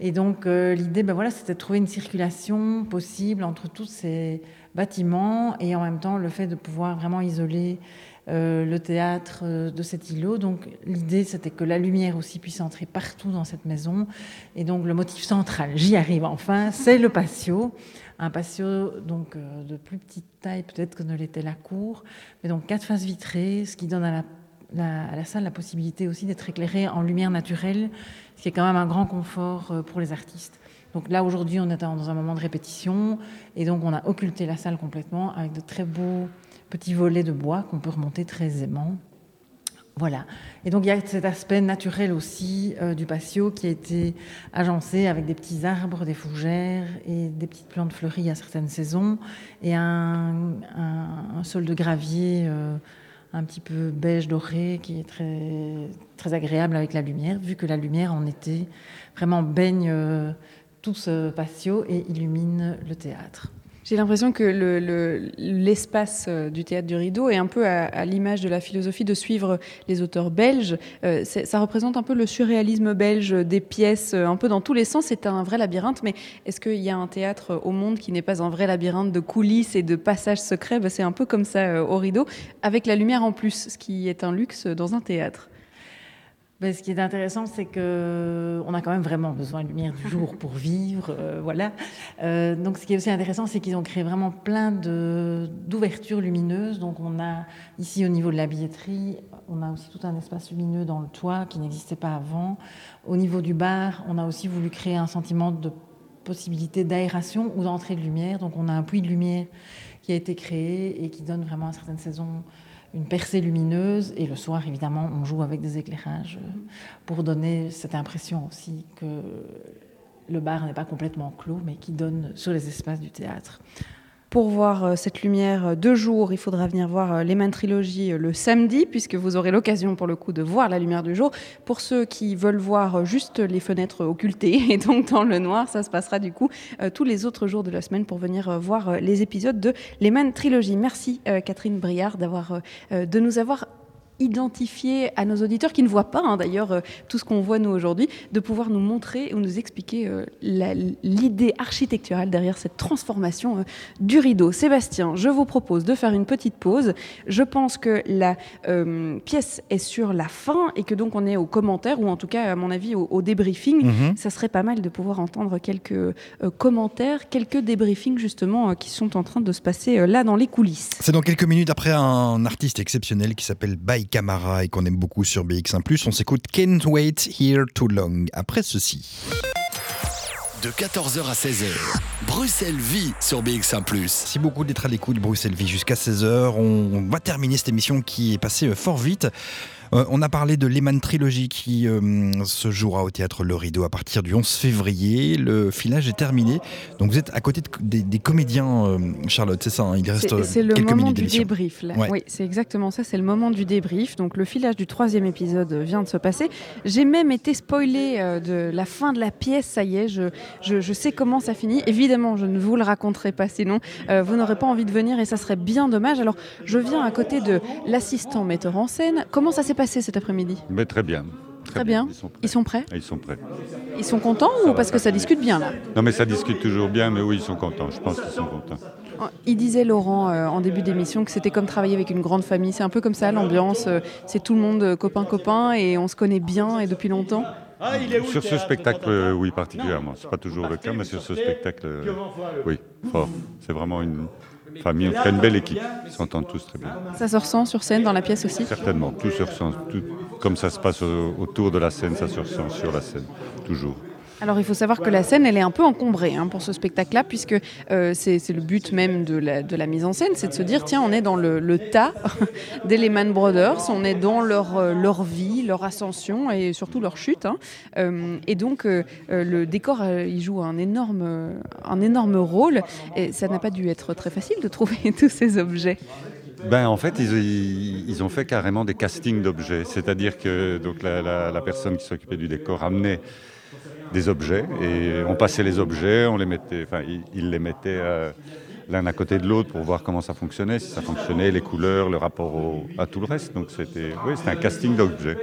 Et donc euh, l'idée, ben voilà, c'était de trouver une circulation possible entre tous ces bâtiments et en même temps le fait de pouvoir vraiment isoler euh, le théâtre euh, de cet îlot. Donc l'idée, c'était que la lumière aussi puisse entrer partout dans cette maison. Et donc le motif central, j'y arrive enfin, c'est le patio. Un patio donc euh, de plus petite taille peut-être que ne l'était la cour, mais donc quatre faces vitrées, ce qui donne à la, à la salle la possibilité aussi d'être éclairée en lumière naturelle, ce qui est quand même un grand confort pour les artistes. Donc là, aujourd'hui, on est dans un moment de répétition, et donc on a occulté la salle complètement avec de très beaux petits volets de bois qu'on peut remonter très aisément. Voilà. Et donc il y a cet aspect naturel aussi euh, du patio qui a été agencé avec des petits arbres, des fougères et des petites plantes fleuries à certaines saisons et un, sol de gravier euh, un petit peu beige doré qui est très, très agréable avec la lumière, vu que la lumière en été vraiment baigne euh, tout ce patio et illumine le théâtre. J'ai l'impression que le- le- l'espace euh, du théâtre du rideau est un peu à, l'image de la philosophie de suivre les auteurs belges. Euh, ça représente un peu le surréalisme belge, des pièces euh, un peu dans tous les sens. C'est un vrai labyrinthe, mais est-ce qu'il y a un théâtre au monde qui n'est pas un vrai labyrinthe de coulisses et de passages secrets? Ben, C'est un peu comme ça au rideau, avec la lumière en plus, ce qui est un luxe dans un théâtre. Ben, ce qui est intéressant, c'est que on a quand même vraiment besoin de lumière du jour pour vivre, euh, voilà. Euh, donc, ce qui est aussi intéressant, c'est qu'ils ont créé vraiment plein d'ouvertures lumineuses. Donc, on a ici au niveau de la billetterie, on a aussi tout un espace lumineux dans le toit qui n'existait pas avant. Au niveau du bar, on a aussi voulu créer un sentiment de possibilité d'aération ou d'entrée de lumière. Donc, on a un puits de lumière qui a été créé et qui donne vraiment à certaines saisons une percée lumineuse et le soir évidemment on joue avec des éclairages euh, pour donner cette impression aussi que le bar n'est pas complètement clos mais qui donne sur les espaces du théâtre. Pour voir euh, cette lumière euh, de jour, il faudra venir voir euh, les mains trilogie euh, le samedi, puisque vous aurez l'occasion pour le coup de voir la lumière du jour. Pour ceux qui veulent voir juste les fenêtres occultées et donc dans le noir, ça se passera du coup tous les autres jours de la semaine pour venir voir les épisodes de les mains trilogie. Merci Catherine Briard d'avoir de nous avoir identifié à nos auditeurs qui ne voient pas hein, d'ailleurs euh, tout ce qu'on voit nous aujourd'hui, de pouvoir nous montrer ou nous expliquer euh, l'idée architecturale derrière cette transformation euh, du rideau. Sébastien, je vous propose de faire une petite pause. Je pense que la pièce est sur la fin et que donc on est aux commentaires ou en tout cas à mon avis au, au débriefing. Mhm. Ça serait pas mal de pouvoir entendre quelques commentaires, quelques débriefings justement qui sont en train de se passer là dans les coulisses. C'est dans quelques minutes après un artiste exceptionnel qui s'appelle Bai Camara et qu'on aime beaucoup sur BX1+. On s'écoute Can't Wait Here Too Long. Après ceci. De 14h à 16h, Bruxelles vit sur BX1 ⁇ Merci beaucoup d'être à l'écoute de Bruxelles Vie jusqu'à 16h. On va terminer cette émission qui est passée euh, fort vite. Euh, on a parlé de Lehman Trilogy qui euh, se jouera au théâtre Le Rideau à partir du 11 février. Le filage est terminé. Donc vous êtes à côté de- des, des comédiens, euh, Charlotte, c'est ça hein Il reste C'est- C'est le moment du débrief. là. Ouais. Oui, c'est exactement ça. C'est le moment du débrief. Donc le filage du troisième épisode vient de se passer. J'ai même été spoilée de la fin de la pièce. Ça y est, je, je, je sais comment ça finit. Évidemment, je ne vous le raconterai pas, sinon vous n'aurez pas envie de venir et ça serait bien dommage. Alors je viens à côté de l'assistant metteur en scène. Comment ça s'est passé cet après-midi Mais très bien. Très bien. Ils sont prêts Ils sont prêts. Ils sont contents ou parce que ça discute bien là Non, mais ça discute toujours bien, mais oui, ils sont contents. Je pense qu'ils sont contents. Il disait Laurent euh, en début d'émission que c'était comme travailler avec une grande famille. C'est un peu comme ça l'ambiance. euh, c'est tout le monde euh, copain copain et on se connaît bien et depuis longtemps. Sur ce spectacle, euh, oui, particulièrement. C'est pas toujours le cas, mais sur ce spectacle, euh, oui, fort. C'est vraiment une famille, en tout cas une belle équipe. Ils s'entendent tous très bien. Ça se ressent sur scène dans la pièce aussi. Certainement, tout se ressent. tout- comme ça se passe au- autour de la scène, ça se ressent sur la scène, toujours. Alors il faut savoir que la scène elle est un peu encombrée hein, pour ce spectacle-là puisque euh, c'est le but même de la, de la mise en scène, c'est de se dire tiens on est dans le, le tas des Lehman Brothers, on est dans leur, euh, leur vie, leur ascension et surtout leur chute. hein. Euh, et donc le décor il joue un énorme, un énorme rôle et ça n'a pas dû être très facile de trouver tous ces objets. Ben, en fait, ils, ils- ils ont fait carrément des castings d'objets. C'est-à-dire que donc, la, la- la personne qui s'occupait du décor amenait des objets et on passait les objets, on les mettait, enfin, ils les mettaient euh, l'un à côté de l'autre pour voir comment ça fonctionnait, si ça fonctionnait, les couleurs, le rapport au- à tout le reste. Donc c'était, oui, un casting d'objets.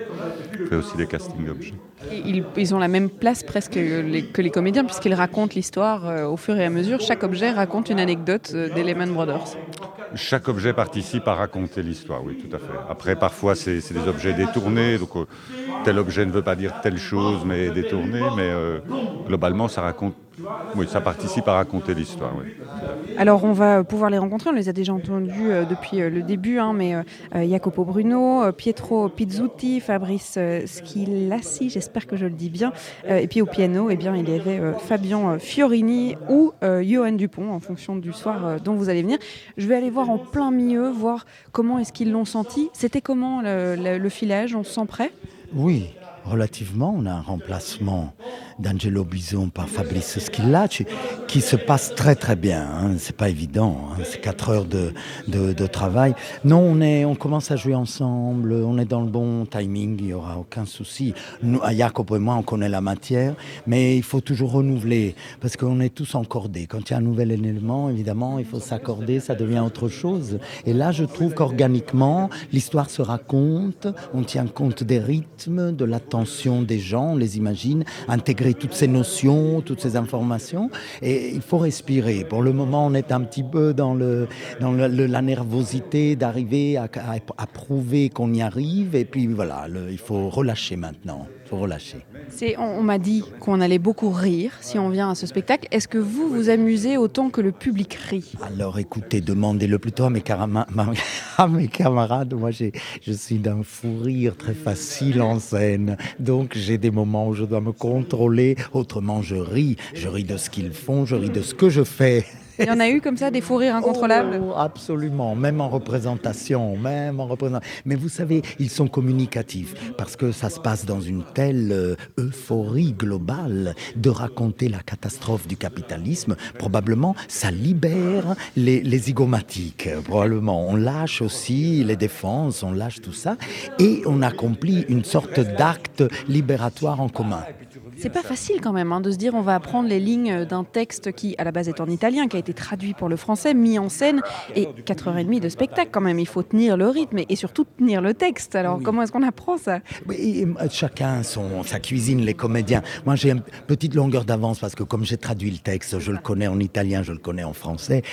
On fait aussi des castings d'objets. Et Ils, ils ont la même place presque que les, que les comédiens puisqu'ils racontent l'histoire euh, au fur et à mesure. Chaque objet raconte une anecdote euh, des Lehman Brothers. Chaque objet participe à raconter l'histoire, oui, tout à fait. Après, parfois, c'est des objets détournés, donc euh, tel objet ne veut pas dire telle chose, mais détourné, mais euh, globalement, ça raconte, oui, ça participe à raconter l'histoire, oui. Alors on va pouvoir les rencontrer, on les a déjà entendus euh, depuis euh, le début, hein, mais euh, Jacopo Bruno, euh, Pietro Pizzuti, Fabrice euh, Schilassi, j'espère que je le dis bien, euh, et puis au piano, eh bien, il y avait euh, Fabien Fiorini ou euh, Johan Dupont, en fonction du soir euh, dont vous allez venir. Je vais aller voir en plein milieu, voir comment est-ce qu'ils l'ont senti. C'était comment le, le- le filage, on se sent prêt? Oui, relativement. On a un remplacement d'Angelo Bison par Fabrice Schillacci qui se passe très très bien. hein. C'est pas évident. hein. C'est quatre heures de, de, travail. Non, on, est, on commence à jouer ensemble. On est dans le bon timing. Il n'y aura aucun souci. Nous, à Jacopo et moi, on connaît la matière, mais il faut toujours renouveler parce qu'on est tous encordés. Quand il y a un nouvel élément, évidemment, il faut s'accorder. Ça devient autre chose. Et là, je trouve qu'organiquement, l'histoire se raconte. On tient compte des rythmes, de l'attention des gens. On les imagine intégrer toutes ces notions, toutes ces informations. Et il faut respirer. Pour le moment, on est un petit peu dans, le, dans la nervosité d'arriver à, prouver qu'on y arrive. Et puis voilà, il faut relâcher maintenant. Faut relâcher. On, on m'a dit qu'on allait beaucoup rire si on vient à ce spectacle. Est-ce que vous vous amusez autant que le public rit? Alors écoutez, demandez-le plutôt à mes, carama- à mes camarades. Moi, j'ai- je suis d'un fou rire très facile en scène. Donc j'ai des moments où je dois me contrôler. Autrement, je ris. Je ris de ce qu'ils font, je ris de ce que je fais. Il y en a eu comme ça des fous rires incontrôlables? Oh, absolument, même en représentation, même en représentation. Mais vous savez, ils sont communicatifs parce que ça se passe dans une telle euh, euphorie globale de raconter la catastrophe du capitalisme. Probablement, ça libère les, les zygomatiques. Probablement, on lâche aussi les défenses, on lâche tout ça et on accomplit une sorte d'acte libératoire en commun. C'est pas facile quand même hein, de se dire on va apprendre les lignes d'un texte qui à la base est en italien, qui a été traduit pour le français, mis en scène, et 4h30 de spectacle quand même. Il faut tenir le rythme et, et surtout tenir le texte. Alors comment est-ce qu'on apprend ça? Oui, euh, chacun son, sa cuisine, les comédiens. Moi, j'ai une petite longueur d'avance parce que comme j'ai traduit le texte, je le connais en italien, je le connais en français.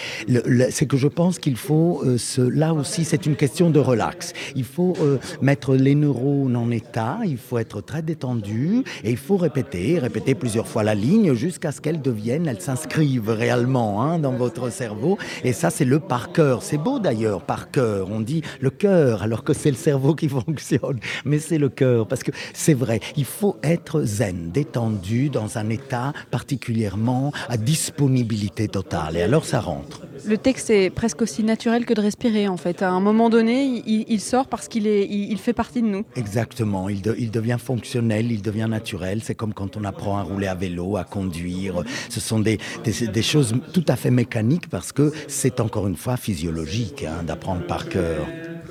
C'est que je pense qu'il faut, euh, là aussi, c'est une question de relax. Il faut euh, mettre les neurones en état, il faut être très détendu et il faut répéter, répéter plusieurs fois la ligne jusqu'à ce qu'elle devienne, elle s'inscrive réellement hein, dans votre cerveau. Et ça, c'est le par cœur. C'est beau d'ailleurs, par cœur. On dit le cœur alors que c'est le cerveau qui fonctionne. Mais c'est le cœur parce que c'est vrai, il faut être zen, détendu dans un état particulièrement à disponibilité totale. Et alors ça rentre. Le texte est presque aussi naturel que de respirer en fait. À un moment donné, il, il sort parce qu'il est, il, il fait partie de nous. Exactement, il, de- il devient fonctionnel, il devient naturel. C'est comme quand on apprend à rouler à vélo, à conduire. Ce sont des choses tout à fait mécaniques parce que c'est encore une fois physiologique hein, d'apprendre par cœur.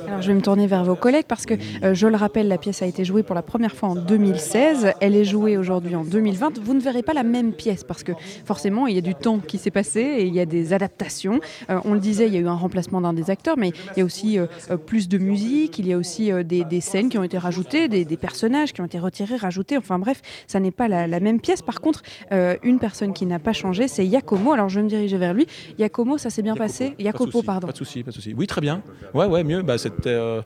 Alors je vais me tourner vers vos collègues parce que euh, je le rappelle, la pièce a été jouée pour la première fois en 2016. Elle est jouée aujourd'hui en 2020. Vous ne verrez pas la même pièce parce que forcément il y a du temps qui s'est passé et il y a des adaptations. Euh, on le disait, il y a eu un remplacement d'un des acteurs, mais il y a aussi euh, plus de musique. Il y a aussi des, des scènes qui ont été rajoutées, des, des personnages qui ont été retirés, rajoutés. Enfin bref, ça n'est pas la, la même pièce. Par contre, une personne qui n'a pas changé, c'est Yacomo. Alors je vais me diriger vers lui. Yacomo, ça s'est bien passé? Pas Jacopo, souci, pardon. Pas de souci, pas de souci. Oui, très bien. Ouais, ouais, mieux. Bah, c'était euh,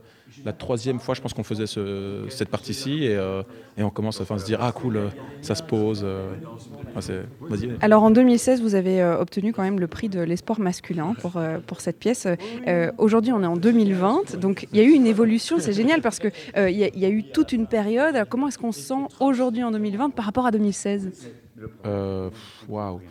la troisième fois, je pense qu'on faisait ce- cette partie-ci et, euh, et on commence à enfin, se dire ah cool, euh, ça se pose. euh. Alors en 2016, vous avez euh, obtenu quand même le prix de l'espoir masculin pour, pour cette pièce. Aujourd'hui, on est en 2020, donc il y a eu une évolution, c'est génial parce qu'il il y, y a eu toute une période. Alors, comment est-ce qu'on se sent aujourd'hui en 2020 par rapport à 2016 Euh, pff, Waouh.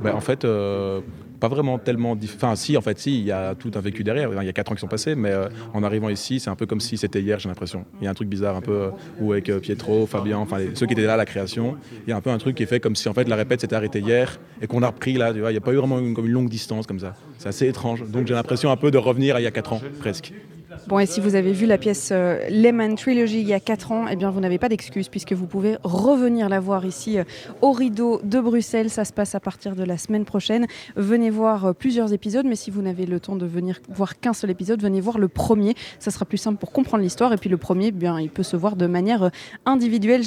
Bah, en fait, euh, pas vraiment tellement. Enfin, si, en fait, si, il y a tout un vécu derrière. Il y a 4 ans qui sont passés, mais euh, en arrivant ici, c'est un peu comme si c'était hier, j'ai l'impression. Il y a un truc bizarre, un peu, euh, où avec euh, Pietro, Fabien, enfin, ceux qui étaient là à la création, il y a un peu un truc qui est fait comme si, en fait, la répète s'était arrêtée hier et qu'on a repris là, tu vois. Il n'y a pas eu vraiment une, comme une longue distance comme ça. C'est assez étrange. Donc, j'ai l'impression un peu de revenir à il y a 4 ans, presque. Bon, et si vous avez vu la pièce euh, Lehman Trilogy il y a 4 ans, eh bien vous n'avez pas d'excuse puisque vous pouvez revenir la voir ici euh, au rideau de Bruxelles. Ça se passe à partir de la semaine prochaine. Venez voir euh, plusieurs épisodes, mais si vous n'avez le temps de venir voir qu'un seul épisode, venez voir le premier. Ça sera plus simple pour comprendre l'histoire. Et puis le premier, eh bien, il peut se voir de manière euh, individuelle.